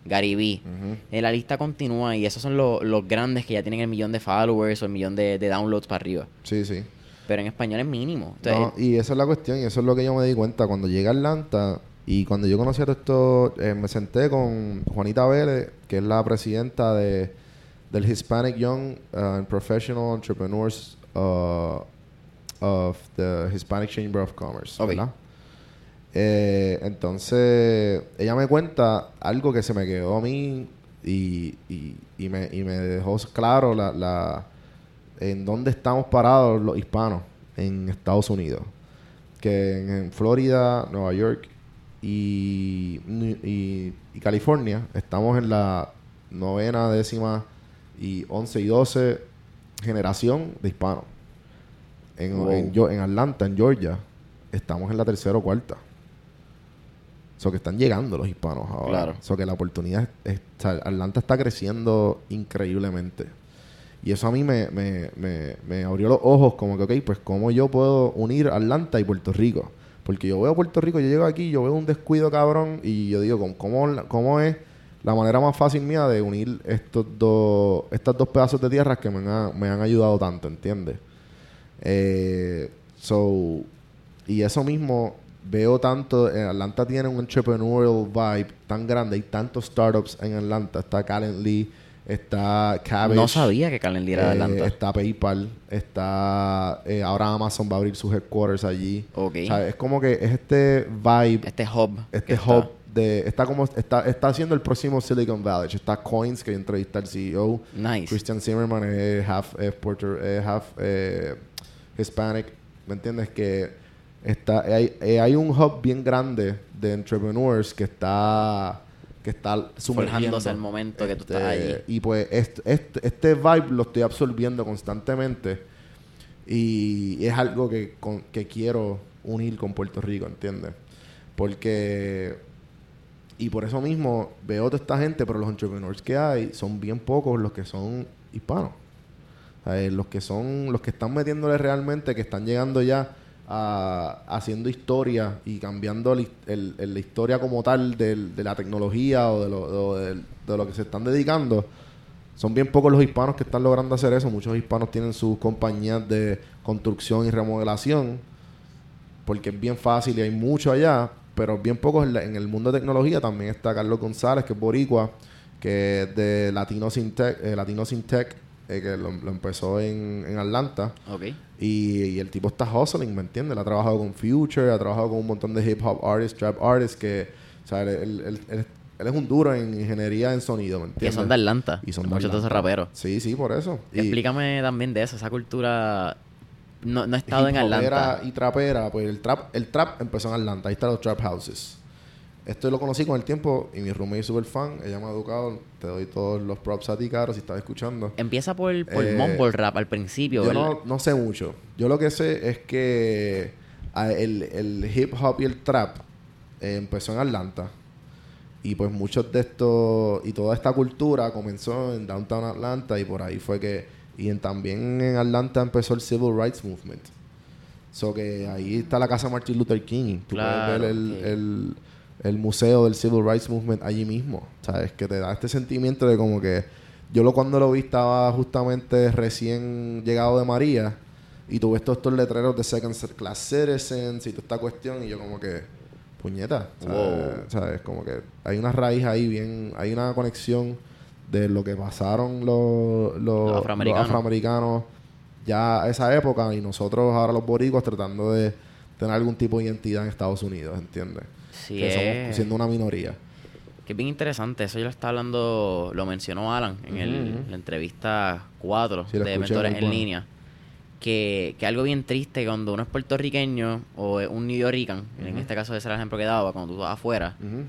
Gary Vee. Ujú. Eh, la lista continúa y esos son los, los grandes que ya tienen el millón de followers o el millón de, de downloads para arriba. Sí, sí. Pero en español es mínimo. Entonces, No, y esa es la cuestión, y eso es lo que yo me di cuenta cuando llegué a Atlanta y cuando yo conocí a todo esto, eh, me senté con Juanita Vélez, que es la presidenta de, del Hispanic Young uh, and Professional Entrepreneurs uh, of the Hispanic Chamber of Commerce, Ok. ¿verdad? Eh, entonces, ella me cuenta algo que se me quedó a mí y, y, y me, y me dejó claro la, la, en dónde estamos parados los hispanos en Estados Unidos. Que en, en Florida, Nueva York y California estamos en la novena, décima y once y doce generación de hispanos. En, Wow. en, Atlanta, en Georgia, estamos en la tercera o cuarta. So que están llegando los hispanos ahora. Claro. So que la oportunidad es, o sea, Atlanta está creciendo increíblemente. Y eso a mí me, me, me, me abrió los ojos como que, ok, pues cómo yo puedo unir Atlanta y Puerto Rico. Porque yo veo Puerto Rico, yo llego aquí, yo veo un descuido cabrón y yo digo, ¿cómo, cómo, cómo es la manera más fácil mía de unir estos dos, estas dos pedazos de tierra que me han, me han ayudado tanto, ¿entiendes? Eh, so, y eso mismo veo tanto, en Atlanta tiene un entrepreneurial vibe tan grande, hay tantos startups en Atlanta, está Calendly, está Cabbage. no sabía que Calendly era de eh, Atlanta. está PayPal, está eh, ahora Amazon va a abrir sus headquarters allí. Ok. O sea, es como que es este vibe, Este hub. este que está- hub de está como está está haciendo el próximo Silicon Valley. Está Coins que yo entrevisté al CEO. Nice. Christian Zimmerman es half es Puerto es half eh, Hispanic, ¿me entiendes? Que está hay, eh, hay un hub bien grande de entrepreneurs que está que está sumergiendo Forjándose al momento que tú estás allí. y pues este, este, este vibe lo estoy absorbiendo constantemente y es algo que, con- que quiero unir con Puerto Rico, ¿entiendes? Porque... Y por eso mismo veo toda esta gente, pero los entrepreneurs que hay son bien pocos los que son hispanos. Eh, los que son, los que están metiéndole realmente, que están llegando ya a, haciendo historia y cambiando la historia como tal de la tecnología o de lo, de lo que se están dedicando. Son bien pocos los hispanos que están logrando hacer eso. Muchos hispanos tienen sus compañías de construcción y remodelación porque es bien fácil y hay mucho allá, pero bien pocos en, el mundo de tecnología. También está Carlos González, que es boricua, que es de Latino eh, Latino Sin Tech, eh, que lo, lo empezó en, en Atlanta. Y, y el tipo está hustling, ¿me entiendes? Ha trabajado con Future, ha trabajado con un montón de hip hop artists, trap artists, que, o sea, él, él- él- es un duro en ingeniería en sonido, ¿me Que entiendes? son de Atlanta. Y son de Muchos de esos raperos. Sí, sí, por eso. Y- Explícame también de eso, esa cultura. No, no he estado en Atlanta. y trapera, pues el trap, el trap empezó en Atlanta, ahí están los trap houses. Esto lo conocí con el tiempo y mi roommate es súper fan, ella me ha educado, te doy todos los props a ti, Caro, si estás escuchando. Empieza por, por Eh, mumble rap al principio, Yo no, no sé mucho. Yo lo que sé es que ah, el, el hip hop y el trap eh, empezó en Atlanta. Y pues muchos de estos, y toda esta cultura comenzó en Downtown Atlanta y por ahí fue que, y en- también en Atlanta empezó el Civil Rights Movement. So que ahí está la casa de Martin Luther King. Tú Claro, puedes ver el, ok. el, el museo del Civil Rights Movement allí mismo. ¿Sabes? Que te da este sentimiento de como que yo lo cuando lo vi estaba justamente recién llegado de María y tuve estos, estos letreros de Second Class Citizens y toda esta cuestión y yo como que puñeta, ¿sabes? Wow. ¿sabes? Como que hay una raíz ahí bien, hay una conexión de lo que pasaron los, los, Los afroamericanos. los afroamericanos ya a esa época y nosotros ahora los boricuas tratando de tener algún tipo de identidad en Estados Unidos, ¿entiendes? Sí, que somos es- siendo una minoría. Que es bien interesante. Eso yo lo estaba hablando, lo mencionó Alan en el- la entrevista 4 Sí, lo de Mentores en bueno. Línea. Que, que algo bien triste cuando uno es puertorriqueño o es un New Yorican, en este caso ese era el ejemplo que daba, cuando tú vas afuera, Ujú.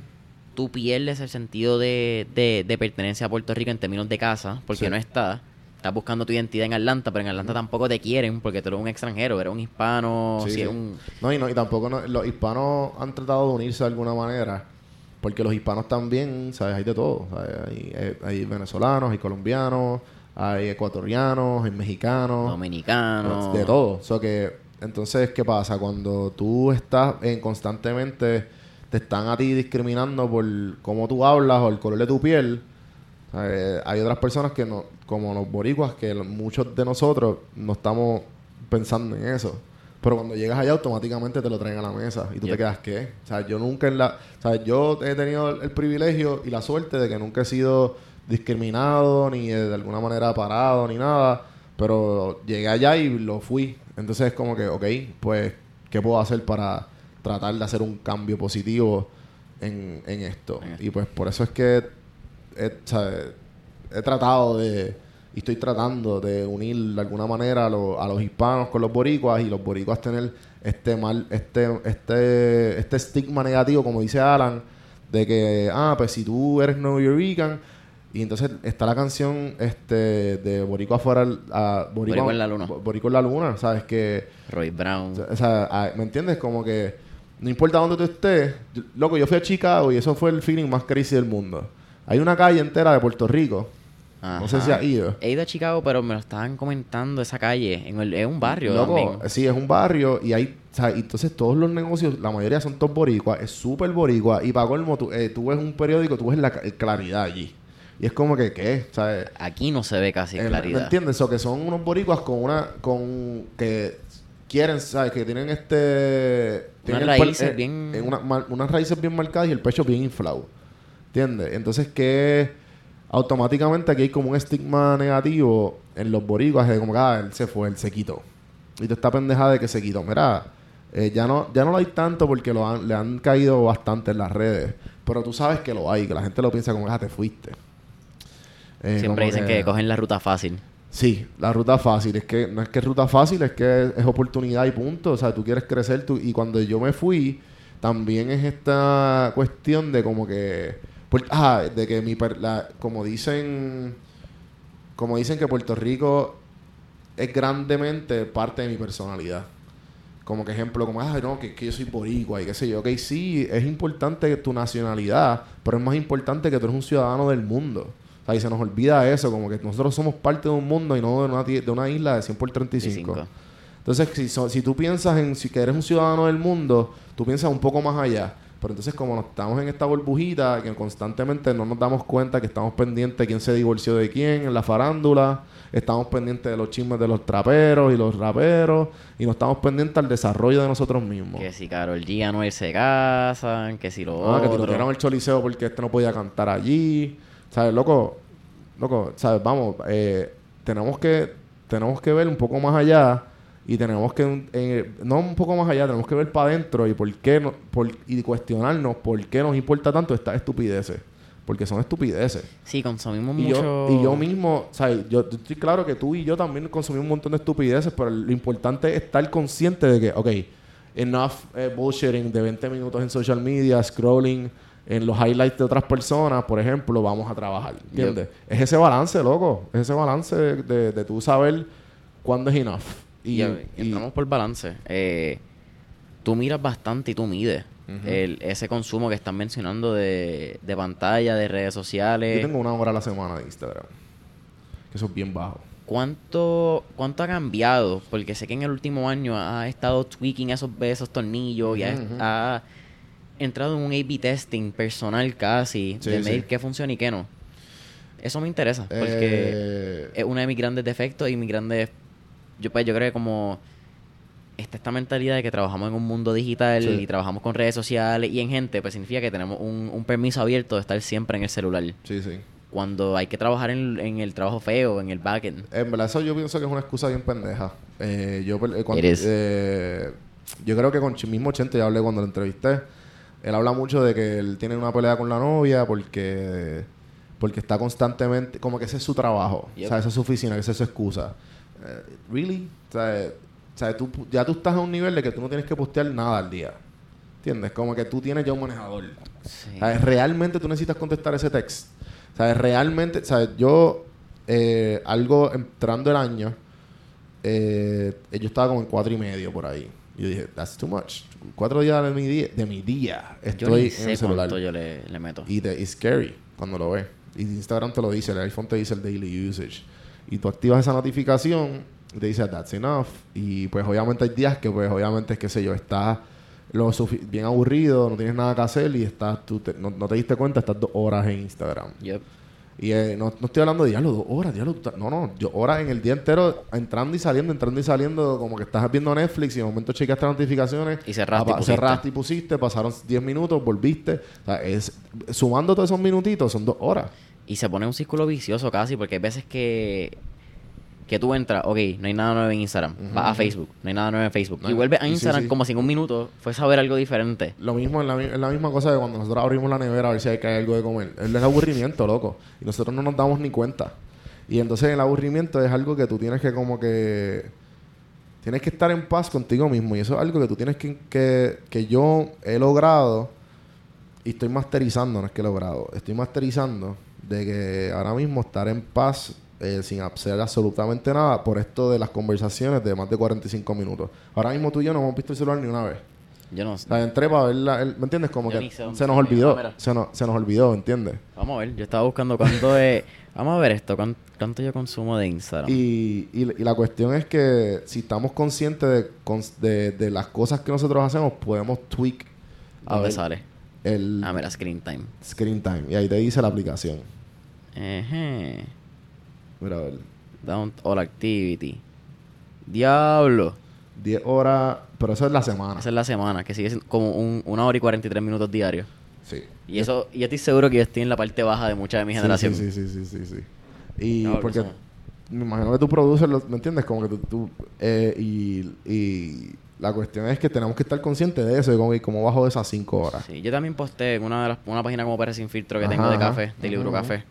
tú pierdes el sentido de, de, de pertenencia a Puerto Rico en términos de casa, porque Sí. no estás. Estás buscando tu identidad en Atlanta, pero en Atlanta tampoco te quieren porque tú eres un extranjero, eres un hispano, Sí, si sí. es un... No, y, no, y tampoco no- los hispanos han tratado de unirse de alguna manera. Porque los hispanos también, ¿sabes? Hay de todo. Hay, hay- hay venezolanos, hay colombianos, hay ecuatorianos, hay mexicanos. dominicano. De todo. So que, entonces, ¿qué pasa? Cuando tú estás en constantemente, te están a ti discriminando por cómo tú hablas o el color de tu piel. Eh, hay otras personas que no, como los boricuas, que muchos de nosotros no estamos pensando en eso. Pero cuando llegas allá automáticamente te lo traen a la mesa y tú Yep. te quedas ¿qué? O sea, yo nunca en la, o sea, yo he tenido el, el privilegio y la suerte de que nunca he sido discriminado ni de alguna manera parado ni nada, pero llegué allá y lo fui. Entonces es como que, ok, pues, ¿qué puedo hacer para tratar de hacer un cambio positivo en, en esto? En esto. Y pues por eso es que he, tratado de y estoy tratando de unir de alguna manera a, lo- a los hispanos con los boricuas y los boricuas tener este mal este este este estigma negativo como dice Alan de que ah pues si tú eres New Yorican y entonces está la canción este de boricua fuera a Boricua en la luna. Bo- boricua en la luna sabes que Roy Brown. o sea, ¿me entiendes? Como que no importa dónde tú estés. yo- loco, yo fui a Chicago y eso fue el feeling más crazy del mundo. Hay una calle entera de Puerto Rico. No sé si has ido. He ido a Chicago, pero me lo estaban comentando esa calle. En el, es un barrio Loco, también. sí, es un barrio y hay, o sea, y entonces todos los negocios, la mayoría son todos boricuas, es súper boricua y para colmo, tú, eh, tú ves un periódico, tú ves la claridad allí. Y es como que, ¿qué? O sea, Aquí no se ve casi Eh, ¿Me claridad. entiendes? O que son unos boricuas con una... con que quieren, ¿sabes? Que tienen este... tienen per- raíces eh, bien- en una- unas raíces bien marcadas y el pecho bien inflado. ¿Entiendes? Entonces que automáticamente aquí hay como un estigma negativo en los boricuas de como que ah, él se fue, él se quitó. Y te está pendejada de que se quitó. Mira, eh, ya no ya no lo hay tanto porque lo han, le han caído bastante en las redes. Pero tú sabes que lo hay, que la gente lo piensa como, ah, te fuiste. Eh, Siempre dicen que... cogen la ruta fácil. Sí, la ruta fácil. Es que no es que es ruta fácil, es que es, oportunidad y punto. O sea, tú quieres crecer. Tú, y cuando yo me fui, también es esta cuestión de como que... por- ah, de que mi... per- la- como dicen... Como dicen que Puerto Rico es grandemente parte de mi personalidad. como que ejemplo, como, ah, no, que, que yo soy boricua y qué sé yo. Ok, sí, es importante tu nacionalidad, pero es más importante que tú eres un ciudadano del mundo. O sea, y se nos olvida eso, como que nosotros somos parte de un mundo y no de una, de una isla de 100 por 35. 35. Entonces, si, so- si tú piensas en si que eres un ciudadano del mundo, tú piensas un poco más allá. Pero entonces, como nos estamos en esta burbujita, que constantemente no nos damos cuenta que estamos pendientes de quién se divorció de quién en la farándula, estamos pendientes de los chismes de los traperos y los raperos, y no estamos pendientes al desarrollo de nosotros mismos. Que si Carol G y Anuel se casan, que si lo Ah, que otro. tiraron el choliseo porque este no podía cantar allí. ¿Sabes, loco? Loco, ¿sabes? Vamos, eh, tenemos que tenemos que ver un poco más allá y tenemos que eh, no un poco más allá, tenemos que ver para adentro y por qué no, por, y cuestionarnos por qué nos importa tanto estas estupideces. Porque son estupideces. Sí, consumimos Y mucho... yo, y yo mismo, ¿sabes? Yo, yo estoy claro que tú y yo también consumimos un montón de estupideces, pero lo importante es estar consciente de que, ok, enough eh, bullshitting de 20 minutos en social media, scrolling en los highlights de otras personas, por ejemplo, vamos a trabajar. ¿Entiendes? Es ese balance, loco. Es ese balance de, de, de tú saber cuándo es enough. Y, Y, y y- entramos por balance. Eh, tú miras bastante y tú mides el, ese consumo que están mencionando de, de pantalla, de redes sociales. yo tengo una hora a la semana de Instagram. Que eso es bien bajo. ¿Cuánto, ¿Cuánto ha cambiado? Porque sé que en el último año ha estado tweaking esos, esos tornillos y ujú. ha entrado en un A-B testing personal casi Sí, de sí. medir qué funciona y qué no. Eso me interesa porque Eh, es uno de mis grandes defectos y mis grandes... Yo, pues, yo creo que como está esta mentalidad de que trabajamos en un mundo digital Sí. y trabajamos con redes sociales y en gente, pues significa que tenemos un, un permiso abierto de estar siempre en el celular. sí, sí. Cuando hay que trabajar en, en el trabajo feo, en el backend. En verdad, eso yo pienso que es una excusa bien pendeja. Eh, yo, eh, cuando- eh, yo creo que con mismo Chente ya hablé cuando lo entrevisté. Él habla mucho de que él tiene una pelea con la novia porque porque está constantemente, como que ese es su trabajo, Yep. o sea, esa es su oficina, que esa es su excusa. Eh, really? O sea, o sea, tú, ya tú estás a un nivel de que tú no tienes que postear nada al día. ¿Entiendes? Como que tú tienes ya un manejador. Sí. ¿Sabes? Realmente tú necesitas contestar ese text. ¿Sabes? Realmente, ¿sabes? Yo, eh, algo entrando el año, eh, yo estaba como en cuatro y medio por ahí. Yo dije, that's too much. Cuatro días de mi día, de mi día Yo estoy en sé el celular. yo le, le meto. Y te, it's scary cuando lo ves. Y Instagram te lo dice, el iPhone te dice el daily usage. Y tú activas esa notificación y te dice that's enough. Y pues obviamente hay días que pues obviamente es que sé yo, estás lo bien aburrido, no tienes nada que hacer y estás, tú te- no, no te diste cuenta, estás dos horas en Instagram. Yep. Y eh, no, no estoy hablando de diablo, dos horas, estás- No, no, yo horas en el día entero entrando y saliendo, entrando y saliendo, como que estás viendo Netflix y de momento chequeaste las notificaciones. Y cerraste y pusiste. cerraste y pusiste, pasaron 10 minutos, volviste. O sea, es, sumando todos esos minutitos, son dos horas. Y se pone un círculo vicioso casi, porque hay veces que, que tú entras, ok, no hay nada nuevo en Instagram, Ujú, vas a. Facebook, no hay nada nuevo en Facebook, No y vuelves a sí, Instagram sí. como si en un minuto fuese a ver algo diferente. Lo mismo es la, misma cosa de cuando nosotros abrimos la nevera a ver si hay que hay algo de comer. Es el aburrimiento, loco. Y nosotros no nos damos ni cuenta. Y entonces el aburrimiento es algo que tú tienes que como que... Tienes que estar en paz contigo mismo. Y eso es algo que tú tienes que... Que, que yo he logrado y estoy masterizando, no es que he logrado. Estoy masterizando de que ahora mismo estar en paz eh, sin hacer absolutamente nada por esto de las conversaciones de más de 45 minutos. Ahora mismo tú y yo no hemos visto el celular ni una vez. Yo no O sé. sea, entré para ver la, el- ¿me entiendes? Como Yo que se nos olvidó, se nos, se nos olvidó, ¿entiendes? Vamos a ver, yo estaba buscando cuánto es... Vamos a ver esto, cuán- cuánto yo consumo de Instagram. Y, y, y la cuestión es que si estamos conscientes de, de, de las cosas que nosotros hacemos, podemos tweak a ¿Dónde ver sale? el Ah, mira, Screen Time. screen time. Y ahí te dice la aplicación. Ejé. Mira, a ver. Down All Activity. Diablo. 10 horas, pero eso es la semana. Esa es la semana, que sigue siendo como un, una hora y 43 minutos diarios. Sí. Y eso, y yo estoy seguro que yo estoy en la parte baja de mucha de mi Sí, generación. Sí, sí, sí, sí, sí. Y No, porque me imagino que tú produces, los- ¿me entiendes? Como que tú... tú, eh, y, y la cuestión es que tenemos que estar conscientes de eso, de cómo, y cómo bajo de esas 5 horas. Sí, yo también posté en una, de las, una página como Pérez Sin Filtro que Ajá, tengo de café, de Libro Café.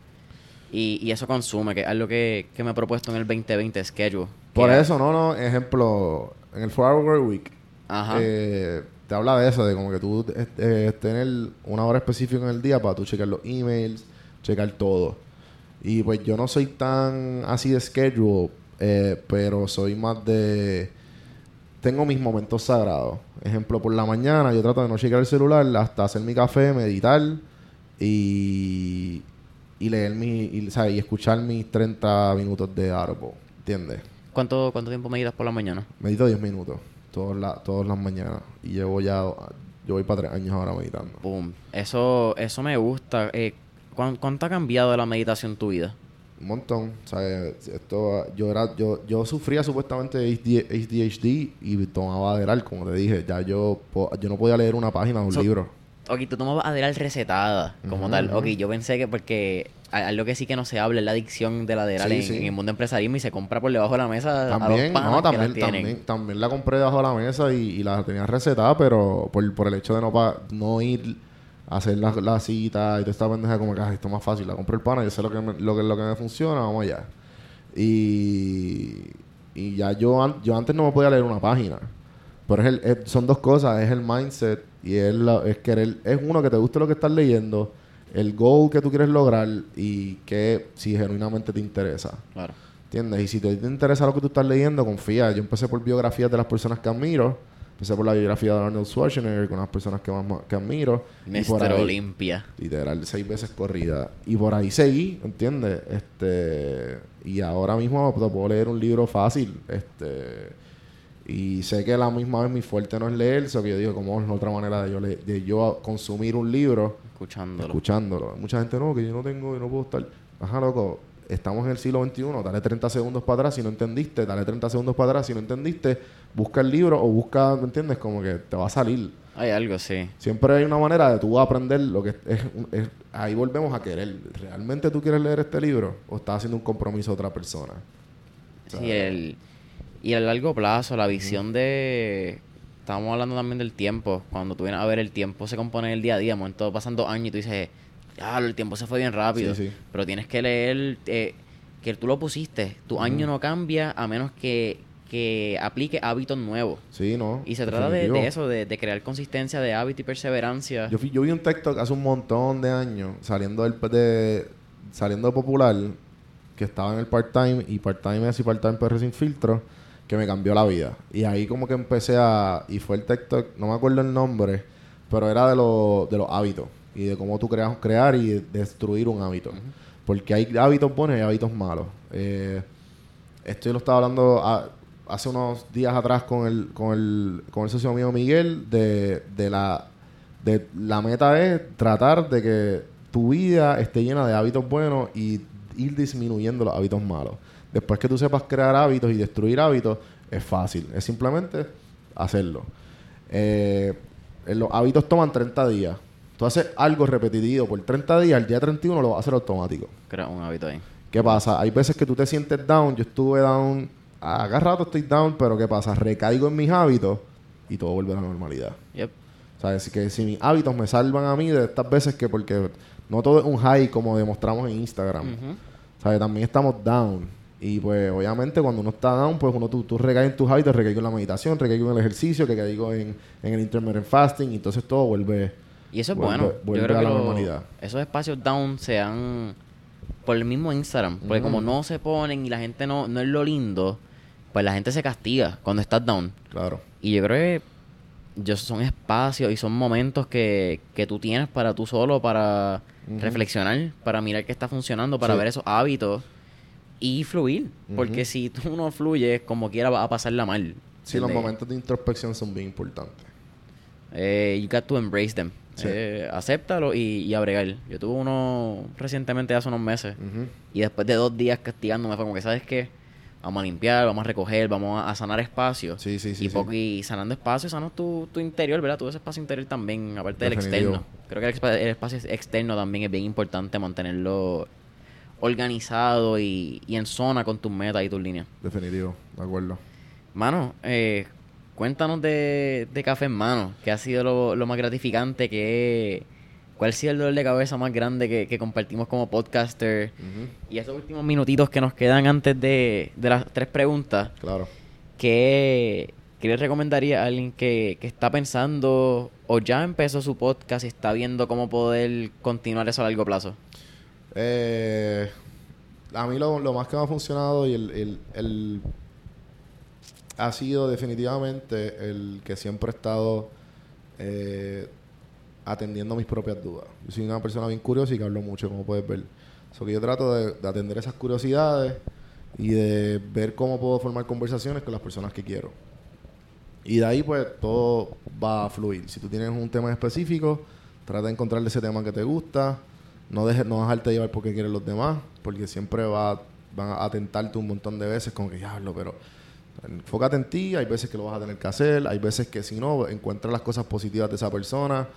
Y, y eso consume, que es algo que, que me he propuesto en el 2020, schedule. Por Que- eso, no, no, ejemplo, en el 4 Hour Work Week, Ajá. eh, te habla de eso, de como que tú eh, eh, tener una hora específica en el día para tú checar los emails, checar todo. Y pues yo no soy tan así de schedule, eh, pero soy más de tengo mis momentos sagrados. Ejemplo, por la mañana yo trato de no chequear el celular hasta hacer mi café, meditar y, y leer mi, y, sea, y escuchar mis 30 minutos de árbol. ¿Entiendes? ¿Cuánto, ¿Cuánto tiempo meditas por la mañana? Medito 10 minutos todas las todas las mañanas y llevo ya yo voy para tres años ahora meditando. Boom. Eso eso me gusta. Eh, ¿cuán- ¿Cuánto ha cambiado la meditación tu vida? Un montón. O sea, esto, yo, era, yo, yo sufría supuestamente de ADHD y tomaba Adderall, como te dije. Ya yo, yo no podía leer una página de un So- libro. Ok, tú tomabas Adderall recetada como tal. Ok, yo pensé que porque algo que sí que no se habla es la adicción de la Adderall Sí, en, sí. en el mundo empresarismo y se compra por debajo de la mesa También, a los panas no, que también, tienen. también, también la compré debajo de la mesa y, y la tenía recetada, pero por, por el hecho de no, pa- no ir a hacer la, la cita y toda esta pendeja como que "Ay, esto es más fácil, la compré el pana, yo sé lo que, me- lo que, lo que me funciona, vamos allá. Y, y ya yo, yo antes no me podía leer una página. Pero es el, es- son dos cosas, es el mindset y es, la- es querer, es uno que te guste lo que estás leyendo, el goal que tú quieres lograr y que si genuinamente te interesa. Claro. ¿Entiendes? Y si te, te interesa lo que tú estás leyendo, confía. Yo empecé por biografías de las personas que admiro. Empecé por la biografía de Arnold Schwarzenegger con las personas que más que admiro. Ahí- Olimpia. Literal, seis veces corrida. Y por ahí seguí, ¿entiendes? Este, y ahora mismo puedo leer un libro fácil. Este, y sé que a la misma vez mi fuerte no es leer, eso que yo digo, como es la otra manera de yo, le- de yo consumir un libro Escuchándolo. escuchándolo. Mucha gente no, que yo no tengo, yo no puedo estar. Ajá, loco, estamos en el siglo XXI, dale 30 segundos para atrás si no entendiste, dale 30 segundos para atrás si no entendiste, busca el libro o busca, ¿me entiendes? Como que te va a salir. Hay algo, sí. Siempre hay una manera de tú aprender lo que es, es- ahí volvemos a querer. ¿Realmente tú quieres leer este libro o estás haciendo un compromiso a otra persona? Sí, el, y a largo plazo, la visión de... Estábamos hablando también del tiempo. Cuando tú vienes a ver el tiempo se compone en el día a día. Momento pasan dos años y tú dices, ya, el tiempo se fue bien rápido. Sí, sí. Pero tienes que leer eh, que tú lo pusiste. Tu año no cambia a menos que, que aplique hábitos nuevos. Sí, ¿no? Y se trata de, eso, de, de crear consistencia de hábito y perseverancia. Yo, yo vi un TikTok hace un montón de años saliendo del de saliendo de popular que estaba en el part-time y part-time es y part-time PR sin filtro que me cambió la vida. Y ahí como que empecé a y fue el TikTok, no me acuerdo el nombre, pero era de, los de los hábitos y de cómo tú creas crear y destruir un hábito. Porque hay hábitos buenos y hábitos malos. Eh, esto yo lo estaba hablando a- hace unos días atrás con el, con el, con el socio mío Miguel de, de la de la meta es tratar de que tu vida esté llena de hábitos buenos y ir disminuyendo los hábitos malos. Después que tú sepas crear hábitos y destruir hábitos, es fácil. Es simplemente hacerlo. Eh, los hábitos toman 30 días. Tú haces algo repetitivo por 30 días, el día 31 lo vas a hacer automático. Crea un hábito ahí. ¿Qué pasa? Hay veces que tú te sientes down. Yo estuve down. A cada rato estoy down, pero ¿qué pasa? Recaigo en mis hábitos y todo vuelve a la normalidad. Yep. ¿Sabes? Que si mis hábitos me salvan a mí de estas veces que porque no todo es un high como demostramos en Instagram. ¿Sabes? También estamos down. Y pues obviamente cuando uno está down, pues uno tú, tú recaes en tus hábitos, recaigo en la meditación, recaigo en el ejercicio, recaigo en, en el intermittent fasting, y entonces todo vuelve. Y eso es Vuelve- bueno. vuelve Yo creo a que la lo- normalidad. esos espacios down se han... Por el mismo Instagram. Porque como no se ponen y la gente no, no es lo lindo, pues la gente se castiga cuando estás down. Claro. Y yo creo que yo, son espacios y son momentos que, que tú tienes para tú solo, para reflexionar, para mirar qué está funcionando, para Sí. ver esos hábitos y fluir. Porque si tú no fluyes, como quiera vas a pasarla mal. Sí, los momentos de introspección son bien importantes. Eh, you got to embrace them. Sí. Eh, acéptalo y, y a bregar. Yo tuve uno recientemente hace unos meses. Y después de dos días castigándome fue como que, ¿sabes qué? Vamos a limpiar, vamos a recoger, vamos a, a sanar espacio. Sí, sí, sí, Y, sí. y sanando espacio, sanas tu, tu interior, ¿verdad? Tu ese espacio interior también, aparte del Definitivo. externo. Creo que el espacio externo también es bien importante mantenerlo organizado y, y en zona con tus metas y tus líneas. Definitivo, de acuerdo. Mano, eh, cuéntanos de, de Café en Mano, que ha sido lo, lo más gratificante, que cuál ha sido el dolor de cabeza más grande que, que compartimos como podcaster. Y esos últimos minutitos que nos quedan antes de, de las tres preguntas, Claro. ¿qué, qué le recomendaría a alguien que, que está pensando o ya empezó su podcast y está viendo cómo poder continuar eso a largo plazo? Eh, a mí lo, más que me ha funcionado y el, ha sido definitivamente el que siempre he estado eh, atendiendo mis propias dudas. Yo soy una persona bien curiosa y que hablo mucho, como puedes ver. So que yo trato de, de atender esas curiosidades y de ver cómo puedo formar conversaciones con las personas que quiero. Y de ahí, pues, todo va a fluir. Si tú tienes un tema específico, trata de encontrarle ese tema que te gusta. No dejes, no dejarte llevar porque quieren los demás, porque siempre va, van a tentarte un montón de veces como que diablo, pero enfócate en ti. Hay veces que lo vas a tener que hacer, hay veces que si no, encuentra las cosas positivas de esa persona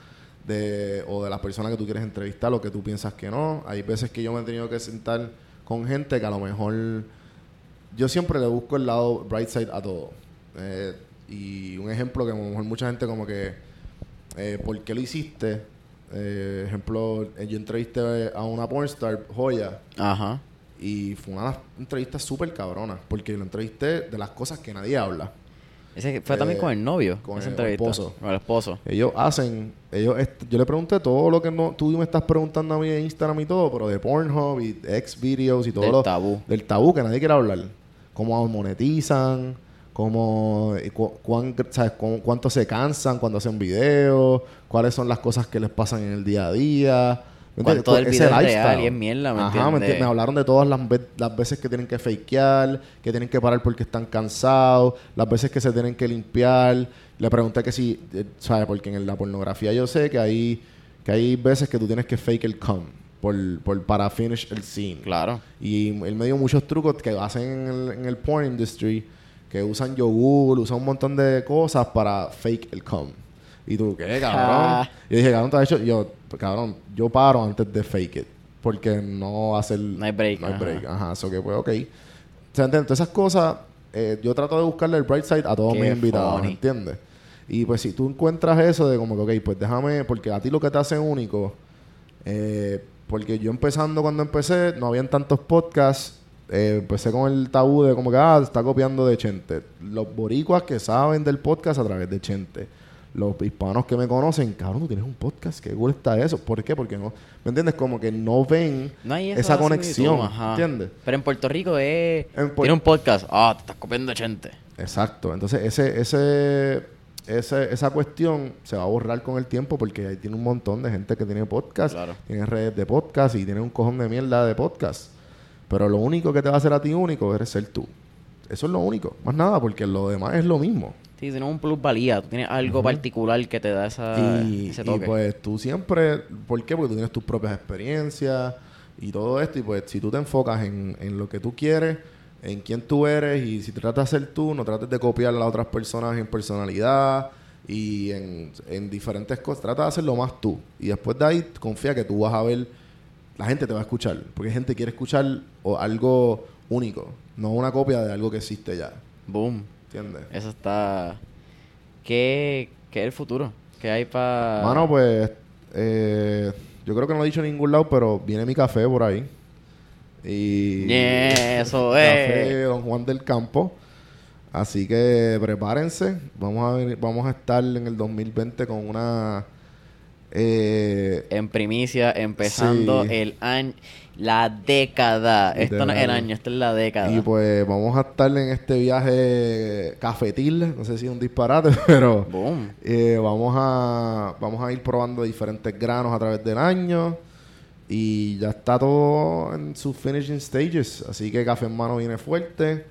de, o de las personas que tú quieres entrevistar o que tú piensas que no. Hay veces que yo me he tenido que sentar con gente que a lo mejor yo siempre le busco el lado bright side a todo. Eh, y un ejemplo que a lo mejor mucha gente como que, eh, ¿por qué lo hiciste? Eh, ejemplo, eh, yo entrevisté a una pornstar, Joya, Ajá. y fue una entrevista súper cabrona, porque lo entrevisté de las cosas que nadie habla. Ese fue Eh, también con el novio. con esa el entrevista. esposo. Con el esposo. Ellos hacen, ellos, yo le pregunté todo lo que no, tú me estás preguntando a mí en Instagram y todo, pero de Pornhub y ex videos y todo Del lo tabú. del tabú que nadie quiere hablar. Cómo monetizan, cómo, y cu- cuán- sabes, cu- cuánto se cansan cuando hacen videos, cuáles son las cosas que les pasan en el día a día. Cuánto del Ese video es real y es mierda, ¿me Ajá? Me hablaron de todas las, ve- las veces que tienen que fakear, que tienen que parar porque están cansados, las veces que se tienen que limpiar. Le pregunté que si, eh, ¿sabes? Porque en la pornografía yo sé que hay, que hay veces que tú tienes que fake el cum por, por, para finish el scene. Claro. Y él me dio muchos trucos que hacen en el, en el porn industry, que usan yogur, usan un montón de cosas para fake el cum. Y tú, ¿qué, cabrón? y dije, cabrón, ¿tú has hecho? Yo, cabrón, yo paro antes de fake it. Porque no ser... No hay break, No hay ajá. break. Ajá, eso que pues, ok. O sea. Todas esas cosas, eh, yo trato de buscarle el bright side a todos Qué mis invitados, funny. ¿entiendes? Y pues si tú encuentras eso de como que, ok, pues déjame, porque a ti lo que te hace único, eh, porque yo empezando cuando empecé, no habían tantos podcasts, eh, empecé con el tabú de como que, ah, está copiando de Chente. Los boricuas que saben del podcast a través de Chente. Los hispanos que me conocen, cabrón, tú tienes un podcast, qué cool está eso. ¿Por qué? Porque no, ¿me entiendes? Como que no ven No hay esa conexión. ¿entiendes? Pero en Puerto Rico es... En Pu- Tiene un podcast. Ah, te estás copiando de gente. Exacto. Entonces, ese, ese, ese, esa cuestión se va a borrar con el tiempo porque ahí tiene un montón de gente que tiene podcast, Claro. tiene redes de podcast y tiene un cojón de mierda de podcast. Pero lo único que te va a hacer a ti único eres ser tú. Eso es lo único. Más nada, porque lo demás es lo mismo. Sí, tienes un plus valía. Tú tienes algo particular que te da esa, y, y, pues tú siempre, ¿por qué? Porque tú tienes tus propias experiencias y todo esto. Y pues si tú te enfocas en, en lo que tú quieres, en quién tú eres y si tratas de ser tú, no trates de copiar a las otras personas en personalidad y en, en diferentes cosas. Trata de hacerlo más tú. Y después de ahí confía que tú vas a ver, la gente te va a escuchar. Porque gente quiere escuchar o algo único, no una copia de algo que existe ya. Boom. ¿Entiendes? Eso está... ¿Qué, qué es el futuro? ¿Qué hay para...? Mano, pues eh, yo creo que no lo he dicho en ningún lado, pero viene mi café por ahí. Y Yeah, eso café es. Don Juan del Campo. Así que prepárense. Vamos a venir- vamos a estar en el 2020 con una eh, En primicia, empezando Sí. el año... La década. Esto no es el año, esto es la década. y pues vamos a estar en este viaje cafetil, no sé si es un disparate, pero Boom. Eh, vamos a vamos a ir probando diferentes granos a través del año y ya está todo en sus finishing stages así que Café en Mano viene fuerte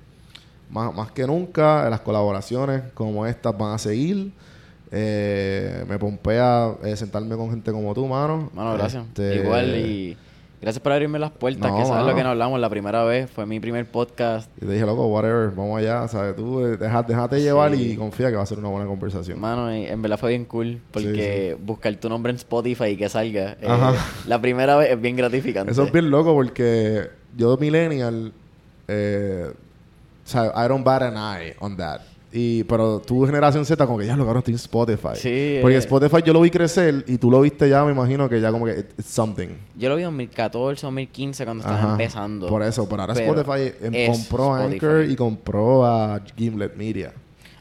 más, más que nunca las colaboraciones como estas van a seguir Eh, me pompea eh, sentarme con gente como tú mano Mano, gracias. Este, Igual y... Gracias por abrirme las puertas, No, que sabes lo que nos hablamos la primera vez. Fue mi primer podcast. y te dije loco whatever vamos allá sabes tú eh, deja- déjate llevar Sí. y confía que va a ser una buena conversación Mano, en verdad fue bien cool porque buscar tu nombre en Spotify y que salga eh, Ajá. la primera vez es bien gratificante. Eso es bien loco porque yo, millennial, eh, o sea, I don't bat an eye on that. Y, pero tu generación Z, como que ya lo cabrón, estoy en Spotify. Sí, Porque eh. Spotify yo lo vi crecer y tú lo viste ya, me imagino que ya como que it- it's something. Yo lo vi en 2014, 2015 cuando estaba empezando. Por eso, pero ahora Pero Spotify em, compró Spotify. Anchor y compró a Gimlet Media.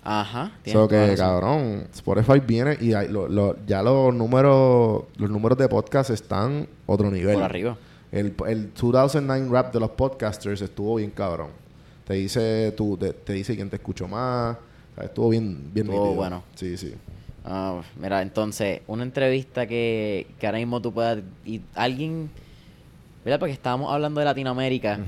Ajá. So que, razón. cabrón, Spotify viene y hay- lo- lo- ya los números los números de podcast están otro nivel. Por arriba. El, el 2009 rap de los podcasters estuvo bien cabrón. Te dice tú, te, te dice quién te escuchó más. O sea, estuvo bien, bien Estuvo bueno. Sí, sí. Ah, mira, entonces, una entrevista que, que ahora mismo tú puedas... Y alguien... ¿Verdad? Porque estábamos hablando de Latinoamérica.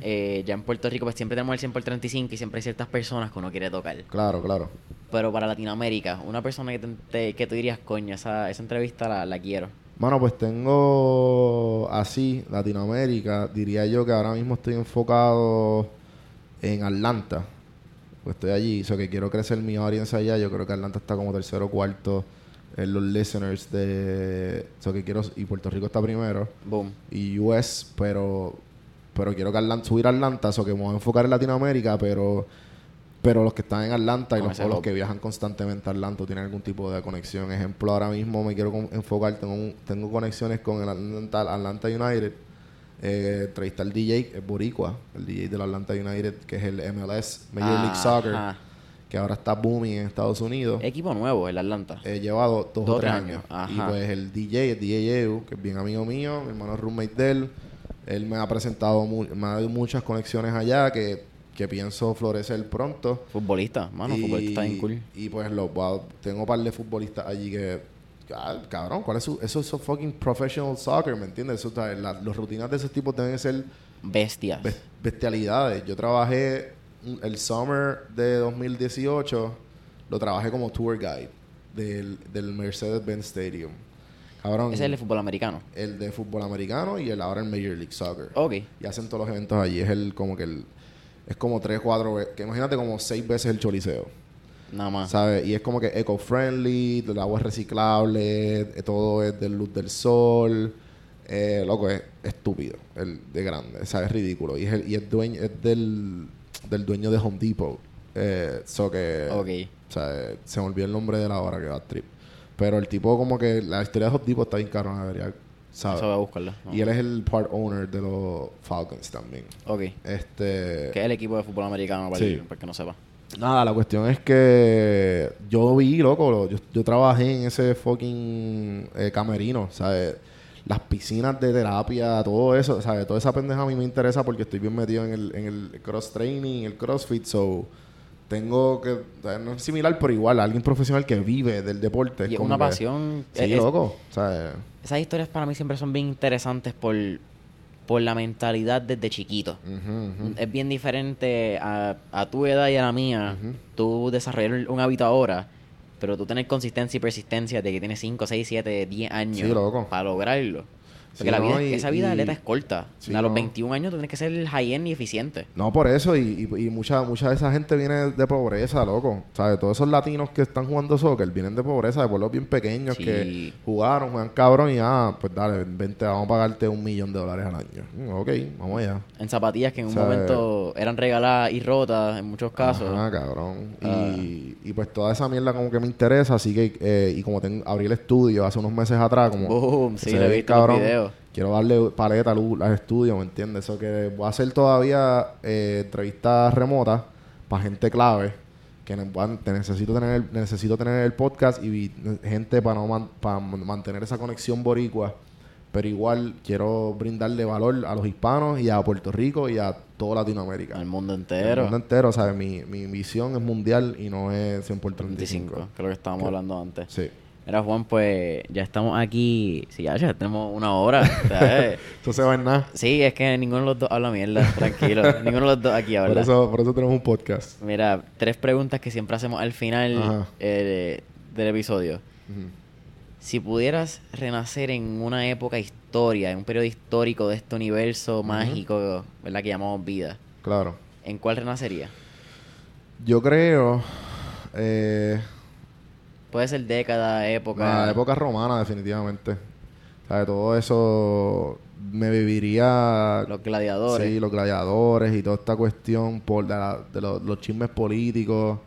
Eh, ya en Puerto Rico pues siempre tenemos el 100 por 35 y siempre hay ciertas personas que uno quiere tocar. Claro, claro. Pero para Latinoamérica, una persona que, te- te- que tú dirías, coño, esa, esa entrevista la, la quiero. Mano, pues tengo así, Latinoamérica, diría yo que ahora mismo estoy enfocado en Atlanta. Pues estoy allí, eso que quiero crecer mi audiencia allá. Yo creo que Atlanta está como tercero o cuarto en los listeners de. Eso que quiero. Y Puerto Rico está primero. Boom. Y US, pero. Pero quiero que Atlanta, subir a Atlanta, eso que me voy a enfocar en Latinoamérica, pero. Pero los que están en Atlanta y los, o que viajan constantemente a Atlanta tienen algún tipo de conexión. Ejemplo, ahora mismo me quiero enfocar, tengo, un- tengo conexiones con el Atlanta, Atlanta United. Eh, entrevisté al DJ, es Boricua, el DJ del Atlanta United, que es el MLS, Major League Soccer, que ahora está booming en Estados Unidos. Equipo nuevo, el Atlanta. He llevado dos, Dos o tres años, años. ajá. Y pues el DJ, el DJ que es bien amigo mío, mi hermano roommate de él, él me ha presentado, mu- me ha dado muchas conexiones allá que, que pienso florecer pronto. Futbolista, mano, futbolista está bien cool. y pues lo, voy a- tengo un par de futbolistas allí que, ah, cabrón, ¿cuál es su, eso es fucking professional soccer, ¿me entiendes? Eso, está- la- los rutinas de esos tipos deben ser Bestias. bes- bestialidades. Yo trabajé el summer de 2018, lo trabajé como tour guide del, del Mercedes-Benz Stadium. Cabrón, Ese es el de fútbol americano. el de fútbol americano y el ahora el Major League Soccer. Ok. Y hacen todos los eventos allí. Es el como que el es como tres, cuatro veces, que imagínate como seis veces el choliseo. Nada más. ¿Sabes? Y es como que eco-friendly, el agua es reciclable, eh, todo es de luz del sol. Eh, loco, es estúpido, el de grande, ¿sabes? Es ridículo. Y es, el, y es, dueño, es del, del dueño de Home Depot. Eh, so que, sea, se me olvidó el nombre de la hora que va a trip. Pero el tipo, como que la historia de Home Depot está bien caro, debería, ¿sabes? Eso voy a buscarlo. No. Y él es el part owner de los Falcons también. Ok. Este. Que es el equipo de fútbol americano, para, Sí. el, para que no sepa. Nada, la cuestión es que yo vi, loco, lo- yo, yo trabajé en ese fucking eh, camerino, ¿sabes? Las piscinas de terapia, todo eso, ¿sabes? Toda esa pendeja a mí me interesa porque estoy bien metido en el, en el cross training, el crossfit, so tengo que, no es similar, pero igual, alguien profesional que vive del deporte. Y es una que- pasión. Sí, es- loco, ¿sabes? esas historias para mí siempre son bien interesantes por, por la mentalidad desde chiquito. Es bien diferente a, a tu edad y a la mía. Tú desarrollar un hábito ahora, pero tú tener consistencia y persistencia de que tienes 5, 6, 7, 10 años Sí, para lograrlo. Porque Sí, la vida, no, y- esa vida de y- atleta es corta. Sí, a los no. 21 años tú tienes que ser high-end y eficiente. No, por eso, y, y, mucha, mucha de esa gente viene de pobreza, loco. ¿Sabes? Todos esos latinos que están jugando soccer vienen de pobreza, de pueblos bien pequeños Sí. que jugaron, juegan cabrón y ah, pues dale, vente, vamos a pagarte un millón de dólares al año. Mm, ok, vamos allá. En zapatillas que en un momento eran regaladas y rotas en muchos casos. Ajá, cabrón. Ah. Y, y pues toda esa mierda como que me interesa, así que, eh, y como tengo, abrí el estudio hace unos meses atrás, como... Boom, sí, ve visto en los videos. Quiero darle paleta a luz al estudio, ¿me entiendes? Eso que voy a hacer todavía eh, entrevistas remotas para gente clave que te necesito tener el, necesito tener el podcast y gente para no man- para mantener esa conexión boricua pero igual quiero brindarle valor a los hispanos y a Puerto Rico y a toda Latinoamérica Al mundo entero. mundo entero ¿sabes? mi, mi visión es mundial y no es 100 por 35 25, que estábamos hablando antes. sí Mira, Juan, pues ya estamos aquí. Sí, ya, ya tenemos una hora. esto se va en nada sí, es que ninguno de los dos habla mierda, tranquilo. ninguno de los dos aquí por habla. eso, por eso tenemos un podcast Mira, tres preguntas que siempre hacemos al final eh, del episodio. Si pudieras renacer en una época historia, en un periodo histórico de este universo mágico, ¿verdad? Que llamamos vida, claro ¿en cuál renacería? Yo creo. Eh, Puede ser década, época. la época romana, definitivamente. O sea, todo eso me viviría. Los gladiadores. Sí, los gladiadores y toda esta cuestión por de, la- de los, los chismes políticos.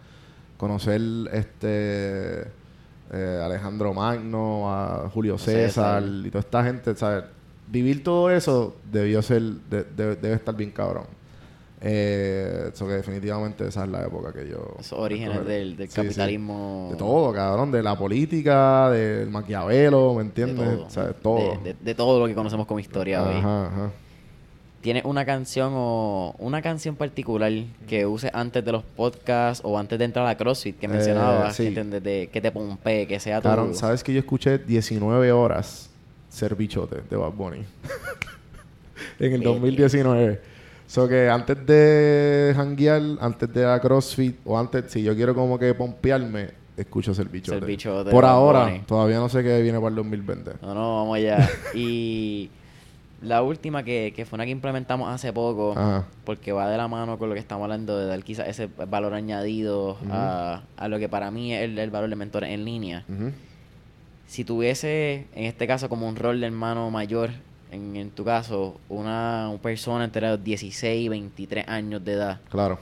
Conocer este. eh, Alejandro Magno, a Julio César, César. y toda esta gente, ¿sabes? Vivir todo eso debió ser, de- de- debe estar bien cabrón. Eh, eso que definitivamente esa es la época que yo... Esos orígenes del, del Sí, sí. capitalismo. De todo, cabrón. De la política, del Maquiavelo, ¿me de entiendes? todo. O sea, de todo. De, de- de todo lo que conocemos como historia hoy. Ajá, ajá. ¿Tienes una canción o una canción particular que uses antes de los podcasts o antes de entrar a la CrossFit que Eh, mencionabas? sí. Que, te, que te pompee, que sea tu... Cabrón, ¿sabes que yo escuché 19 horas Ser Bichote de Bad Bunny? en el Bello. 2019. So que antes de janguear, antes de la CrossFit, o antes, si yo quiero como que pompearme, escucho Ser Bichote. Bichote Por ahora, Bunny. todavía no sé qué viene para el 2020. No, no, vamos allá. y la última que, que fue una que implementamos hace poco, Ajá. porque va de la mano con lo que estamos hablando, de dar quizás ese valor añadido a, a lo que para mí es el, el valor de mentores en línea. Si tuviese, en este caso, como un rol de hermano mayor, en, en tu caso, una, una persona entre los 16 y 23 años de edad, Claro.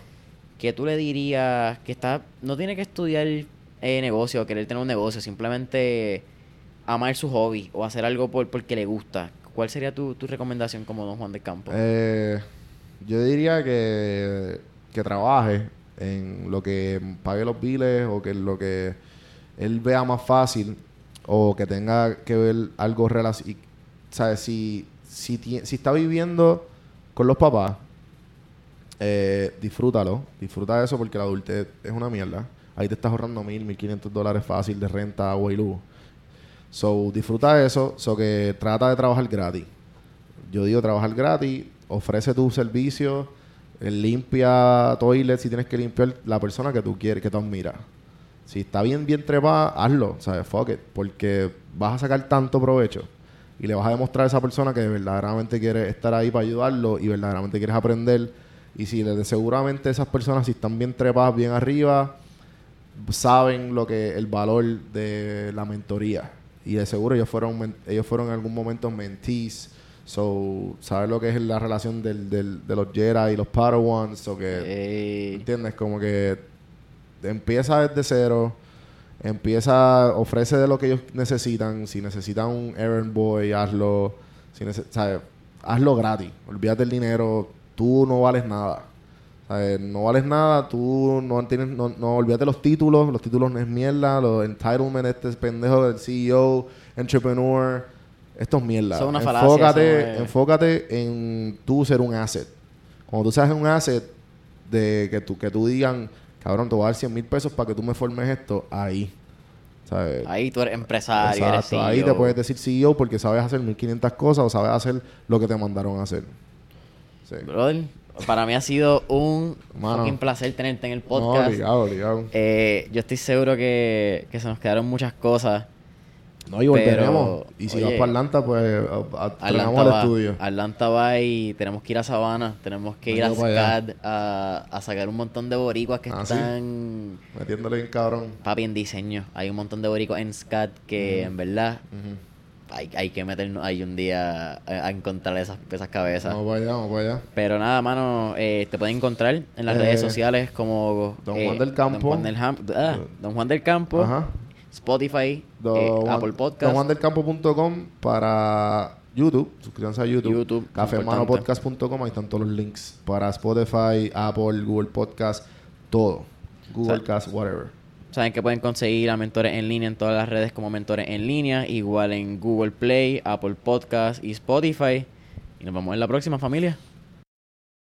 que tú le dirías que está no tiene que estudiar eh, negocio o querer tener un negocio, simplemente amar su hobby o hacer algo por porque le gusta. ¿Cuál sería tu, tu recomendación como Don Juan del Campo? Eh, yo diría que, que trabaje en lo que pague los biles o que lo que él vea más fácil o que tenga que ver algo relacionado. ¿Sabes? Si, si, si está viviendo con los papás, eh, disfrútalo. Disfruta eso porque la adultez es una mierda. Ahí te estás ahorrando mil, mil quinientos dólares fácil de renta, agua y luz. So, disfruta eso. So, que trata de trabajar gratis. Yo digo trabajar gratis, ofrece tu servicio, eh, limpia toilet si tienes que limpiar la persona que tú quieres, que tú admiras. Si está bien, bien trepada, hazlo, ¿sabes? Fuck it, porque vas a sacar tanto provecho y le vas a demostrar a esa persona que verdaderamente quiere estar ahí para ayudarlo y verdaderamente quieres aprender. Y si seguramente esas personas, si están bien trepadas, bien arriba, saben lo que el valor de la mentoría. Y de seguro ellos fueron ellos fueron en algún momento mentees. So saben lo que es la relación del, del- de los Jedi y los Padawans so que entiendes como que empieza desde cero empieza ofrece de lo que ellos necesitan. Si necesitan un errand boy hazlo. Si ¿sabes? hazlo gratis. Olvídate del dinero. Tú no vales nada. ¿sabes? no vales nada. Tú no tienes no, no olvídate los títulos. Los títulos no es mierda. Los entitlement este pendejo del CEO entrepreneur esto es mierda. Son una falacia, enfócate es- enfócate en tú ser un asset. Cuando tú seas un asset de que tú, que tú digan, cabrón, te voy a dar 100 mil pesos para que tú me formes esto, ahí. ¿Sabes? ahí tú eres empresario, eres. Ahí te CEO. puedes decir CEO porque sabes hacer 1500 cosas o sabes hacer lo que te mandaron a hacer. Sí. Brother, para mí ha sido un fucking placer tenerte en el No, podcast. obligado, obligado. Eh, yo estoy seguro que, que se nos quedaron muchas cosas. No, y volveremos. pero, Y si oye, vas para Atlanta, pues traemos al estudio. Atlanta va y tenemos que ir a Sabana, tenemos que ir a. SCAD a, a sacar un montón de boricuas que Ah, ¿sí? están Metiéndole bien cabrón. papi en diseño. Hay un montón de boricuas en SCAD que en verdad hay, hay que meternos ahí un día a, a encontrar esas, esas cabezas. Vamos para allá, vamos para allá. Pero nada, mano, eh, te pueden encontrar en las Eh, redes sociales como Don eh, Juan del Campo. Don Juan del, Ham- ah, Don Juan del Campo, Ajá. Spotify, eh, Apple Podcast. DonJuanDelCampo.com para YouTube. Suscríbanse a YouTube. YouTube, Cafemanopodcast.com. Ahí están todos los links para Spotify, Apple, Google Podcast, todo. Google O sea, Cast, whatever. Saben que pueden conseguir a Mentores en línea en todas las redes como Mentores en línea, igual en Google Play, Apple Podcast y Spotify. Y nos vemos en la próxima familia.